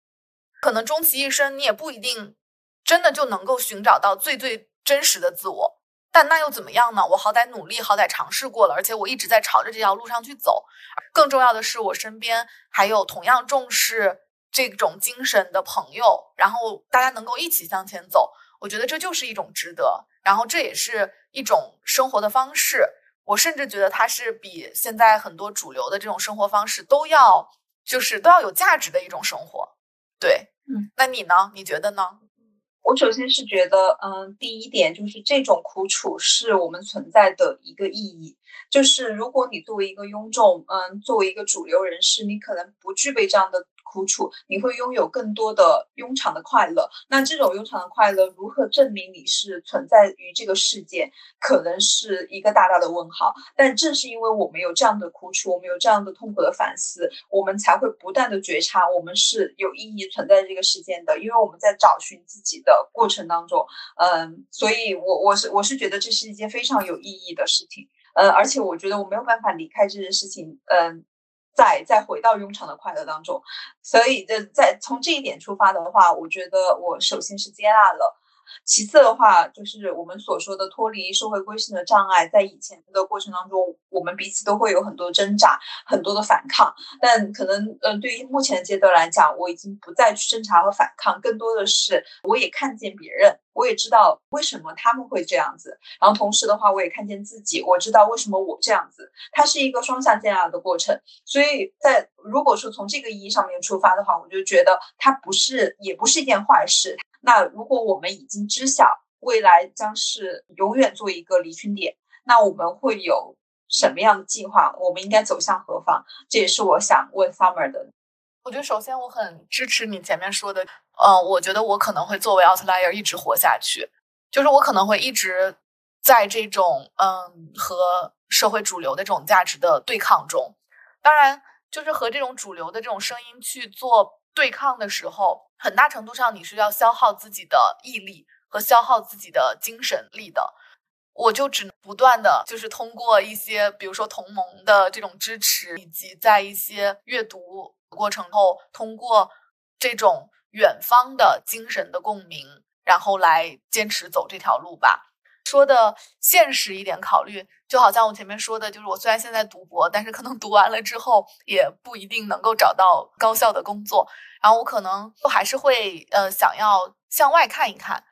可能终其一生，你也不一定真的就能够寻找到最最真实的自我。但那又怎么样呢？我好歹努力，好歹尝试过了，而且我一直在朝着这条路上去走。更重要的是，我身边还有同样重视这种精神的朋友，然后大家能够一起向前走。我觉得这就是一种值得，然后这也是一种生活的方式。我甚至觉得它是比现在很多主流的这种生活方式都要，就是都要有价值的一种生活。对，嗯，那你呢？你觉得呢？我首先是觉得，嗯，第一点就是这种苦楚是我们存在的一个意义，就是如果你作为一个庸众，嗯，作为一个主流人士，你可能不具备这样的。苦楚，你会拥有更多的庸常的快乐。那这种庸常的快乐，如何证明你是存在于这个世界，可能是一个大大的问号。但正是因为我们有这样的苦楚，我们有这样的痛苦的反思，我们才会不断的觉察，我们是有意义存在这个世界的。因为我们在找寻自己的过程当中，嗯，所以我我是我是觉得这是一件非常有意义的事情。嗯，而且我觉得我没有办法离开这件事情。嗯。再再回到庸常的快乐当中，所以这在从这一点出发的话，我觉得我首先是接纳了，其次的话就是我们所说的脱离社会规训的障碍，在以前的过程当中，我们彼此都会有很多挣扎，很多的反抗，但可能嗯，对于目前的阶段来讲，我已经不再去挣扎和反抗，更多的是我也看见别人。我也知道为什么他们会这样子，然后同时的话，我也看见自己，我知道为什么我这样子，它是一个双向接纳的过程。所以在如果说从这个意义上面出发的话，我就觉得它不是，也不是一件坏事。那如果我们已经知晓未来将是永远做一个离群点，那我们会有什么样的计划？我们应该走向何方？这也是我想问 Summer 的。我觉得首先我很支持你前面说的，呃，我觉得我可能会作为 outlier 一直活下去，就是我可能会一直在这种嗯和社会主流的这种价值的对抗中。当然，就是和这种主流的这种声音去做对抗的时候，很大程度上你是要消耗自己的毅力和消耗自己的精神力的。我就只能不断的就是通过一些，比如说同盟的这种支持，以及在一些阅读。过程后，通过这种远方的精神的共鸣，然后来坚持走这条路吧。说的现实一点考虑，就好像我前面说的，就是我虽然现在读博，但是可能读完了之后也不一定能够找到高效的工作，然后我可能都还是会呃想要向外看一看。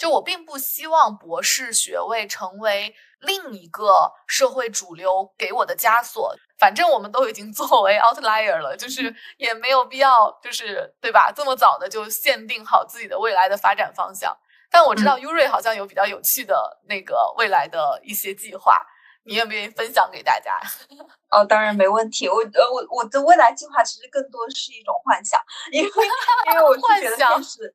就我并不希望博士学位成为另一个社会主流给我的枷锁。反正我们都已经作为 outlier 了，就是也没有必要，就是对吧？这么早的就限定好自己的未来的发展方向。但我知道 U 瑞好像有比较有趣的那个未来的一些计划，你愿不愿意分享给大家？哦，当然没问题。我呃，我我的未来计划其实更多是一种幻想，因为因为我是觉得现实。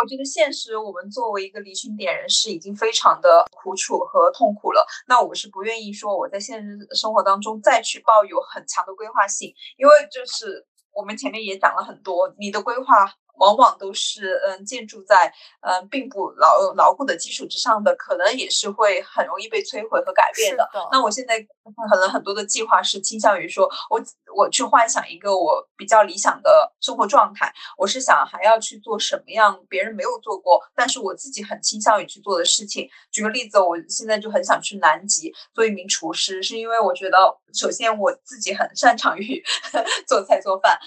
我觉得现实，我们作为一个离群点人士，已经非常的苦楚和痛苦了。那我是不愿意说我在现实生活当中再去抱有很强的规划性，因为就是我们前面也讲了很多，你的规划。往往都是嗯建筑在嗯并不牢牢固的基础之上的，可能也是会很容易被摧毁和改变的。那我现在可能很多的计划是倾向于说，我我去幻想一个我比较理想的生活状态，我是想还要去做什么样别人没有做过，但是我自己很倾向于去做的事情。举个例子，我现在就很想去南极做一名厨师，是因为我觉得首先我自己很擅长于 做菜做饭，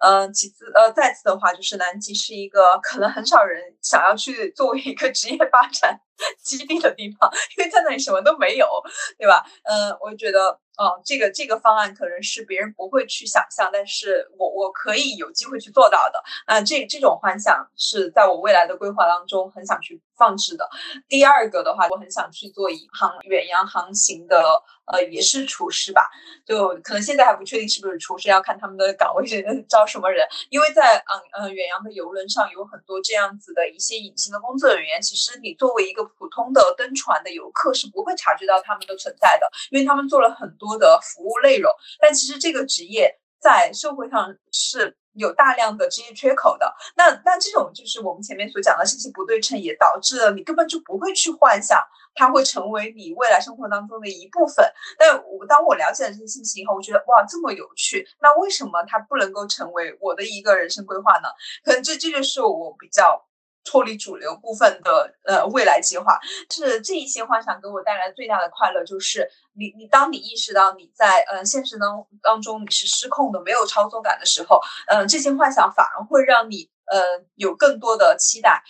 嗯，其次呃再次的话就是。南极是一个可能很少人想要去作为一个职业发展 基地的地方，因为在那里什么都没有，对吧？嗯，我觉得。哦，这个这个方案可能是别人不会去想象，但是我我可以有机会去做到的。那这这种幻想是在我未来的规划当中很想去放置的。第二个的话，我很想去做一航远洋航行的，呃，也是厨师吧。就可能现在还不确定是不是厨师，要看他们的岗位是招什么人。因为在嗯呃远洋的游轮上有很多这样子的一些隐形的工作人员，其实你作为一个普通的登船的游客是不会察觉到他们的存在的，因为他们做了很。多的服务内容，但其实这个职业在社会上是有大量的职业缺口的。那那这种就是我们前面所讲的信息不对称，也导致了你根本就不会去幻想它会成为你未来生活当中的一部分。但我当我了解了这些信息以后，我觉得哇，这么有趣。那为什么它不能够成为我的一个人生规划呢？可能这这就是我比较。脱离主流部分的呃未来计划，是这一些幻想给我带来最大的快乐，就是你你当你意识到你在呃现实当当中你是失控的，没有操作感的时候，嗯，这些幻想反而会让你呃有更多的期待，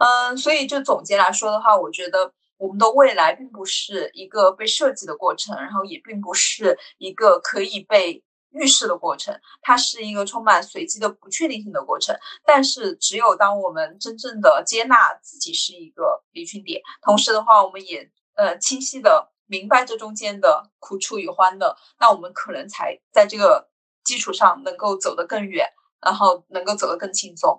嗯，所以就总结来说的话，我觉得我们的未来并不是一个被设计的过程，然后也并不是一个可以被。预示的过程，它是一个充满随机的不确定性的过程。但是，只有当我们真正的接纳自己是一个离群点，同时的话，我们也呃清晰的明白这中间的苦楚与欢乐，那我们可能才在这个基础上能够走得更远，然后能够走得更轻松。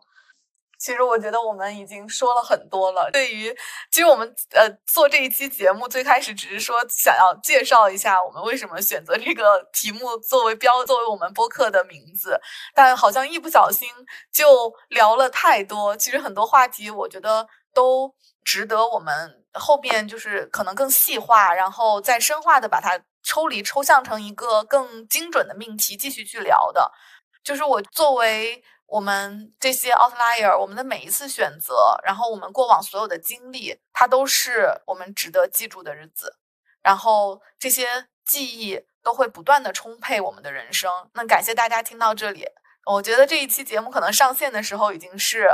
其实我觉得我们已经说了很多了。对于，其实我们呃做这一期节目，最开始只是说想要介绍一下我们为什么选择这个题目作为标，作为我们播客的名字。但好像一不小心就聊了太多。其实很多话题，我觉得都值得我们后面就是可能更细化，然后再深化的把它抽离、抽象成一个更精准的命题，继续去聊的。就是我作为。我们这些 outlier，我们的每一次选择，然后我们过往所有的经历，它都是我们值得记住的日子。然后这些记忆都会不断的充沛我们的人生。那感谢大家听到这里，我觉得这一期节目可能上线的时候已经是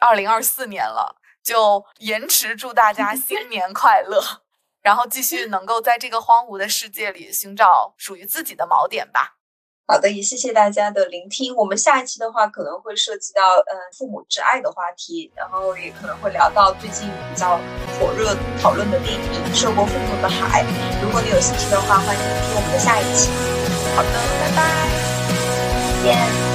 二零二四年了，就延迟祝大家新 年快乐，然后继续能够在这个荒芜的世界里寻找属于自己的锚点吧。好的，也谢谢大家的聆听。我们下一期的话可能会涉及到嗯父母之爱的话题，然后也可能会聊到最近比较火热讨论的电影《受过父母的海》。如果你有兴趣的话，欢迎听我们的下一期。好的，拜拜，再见。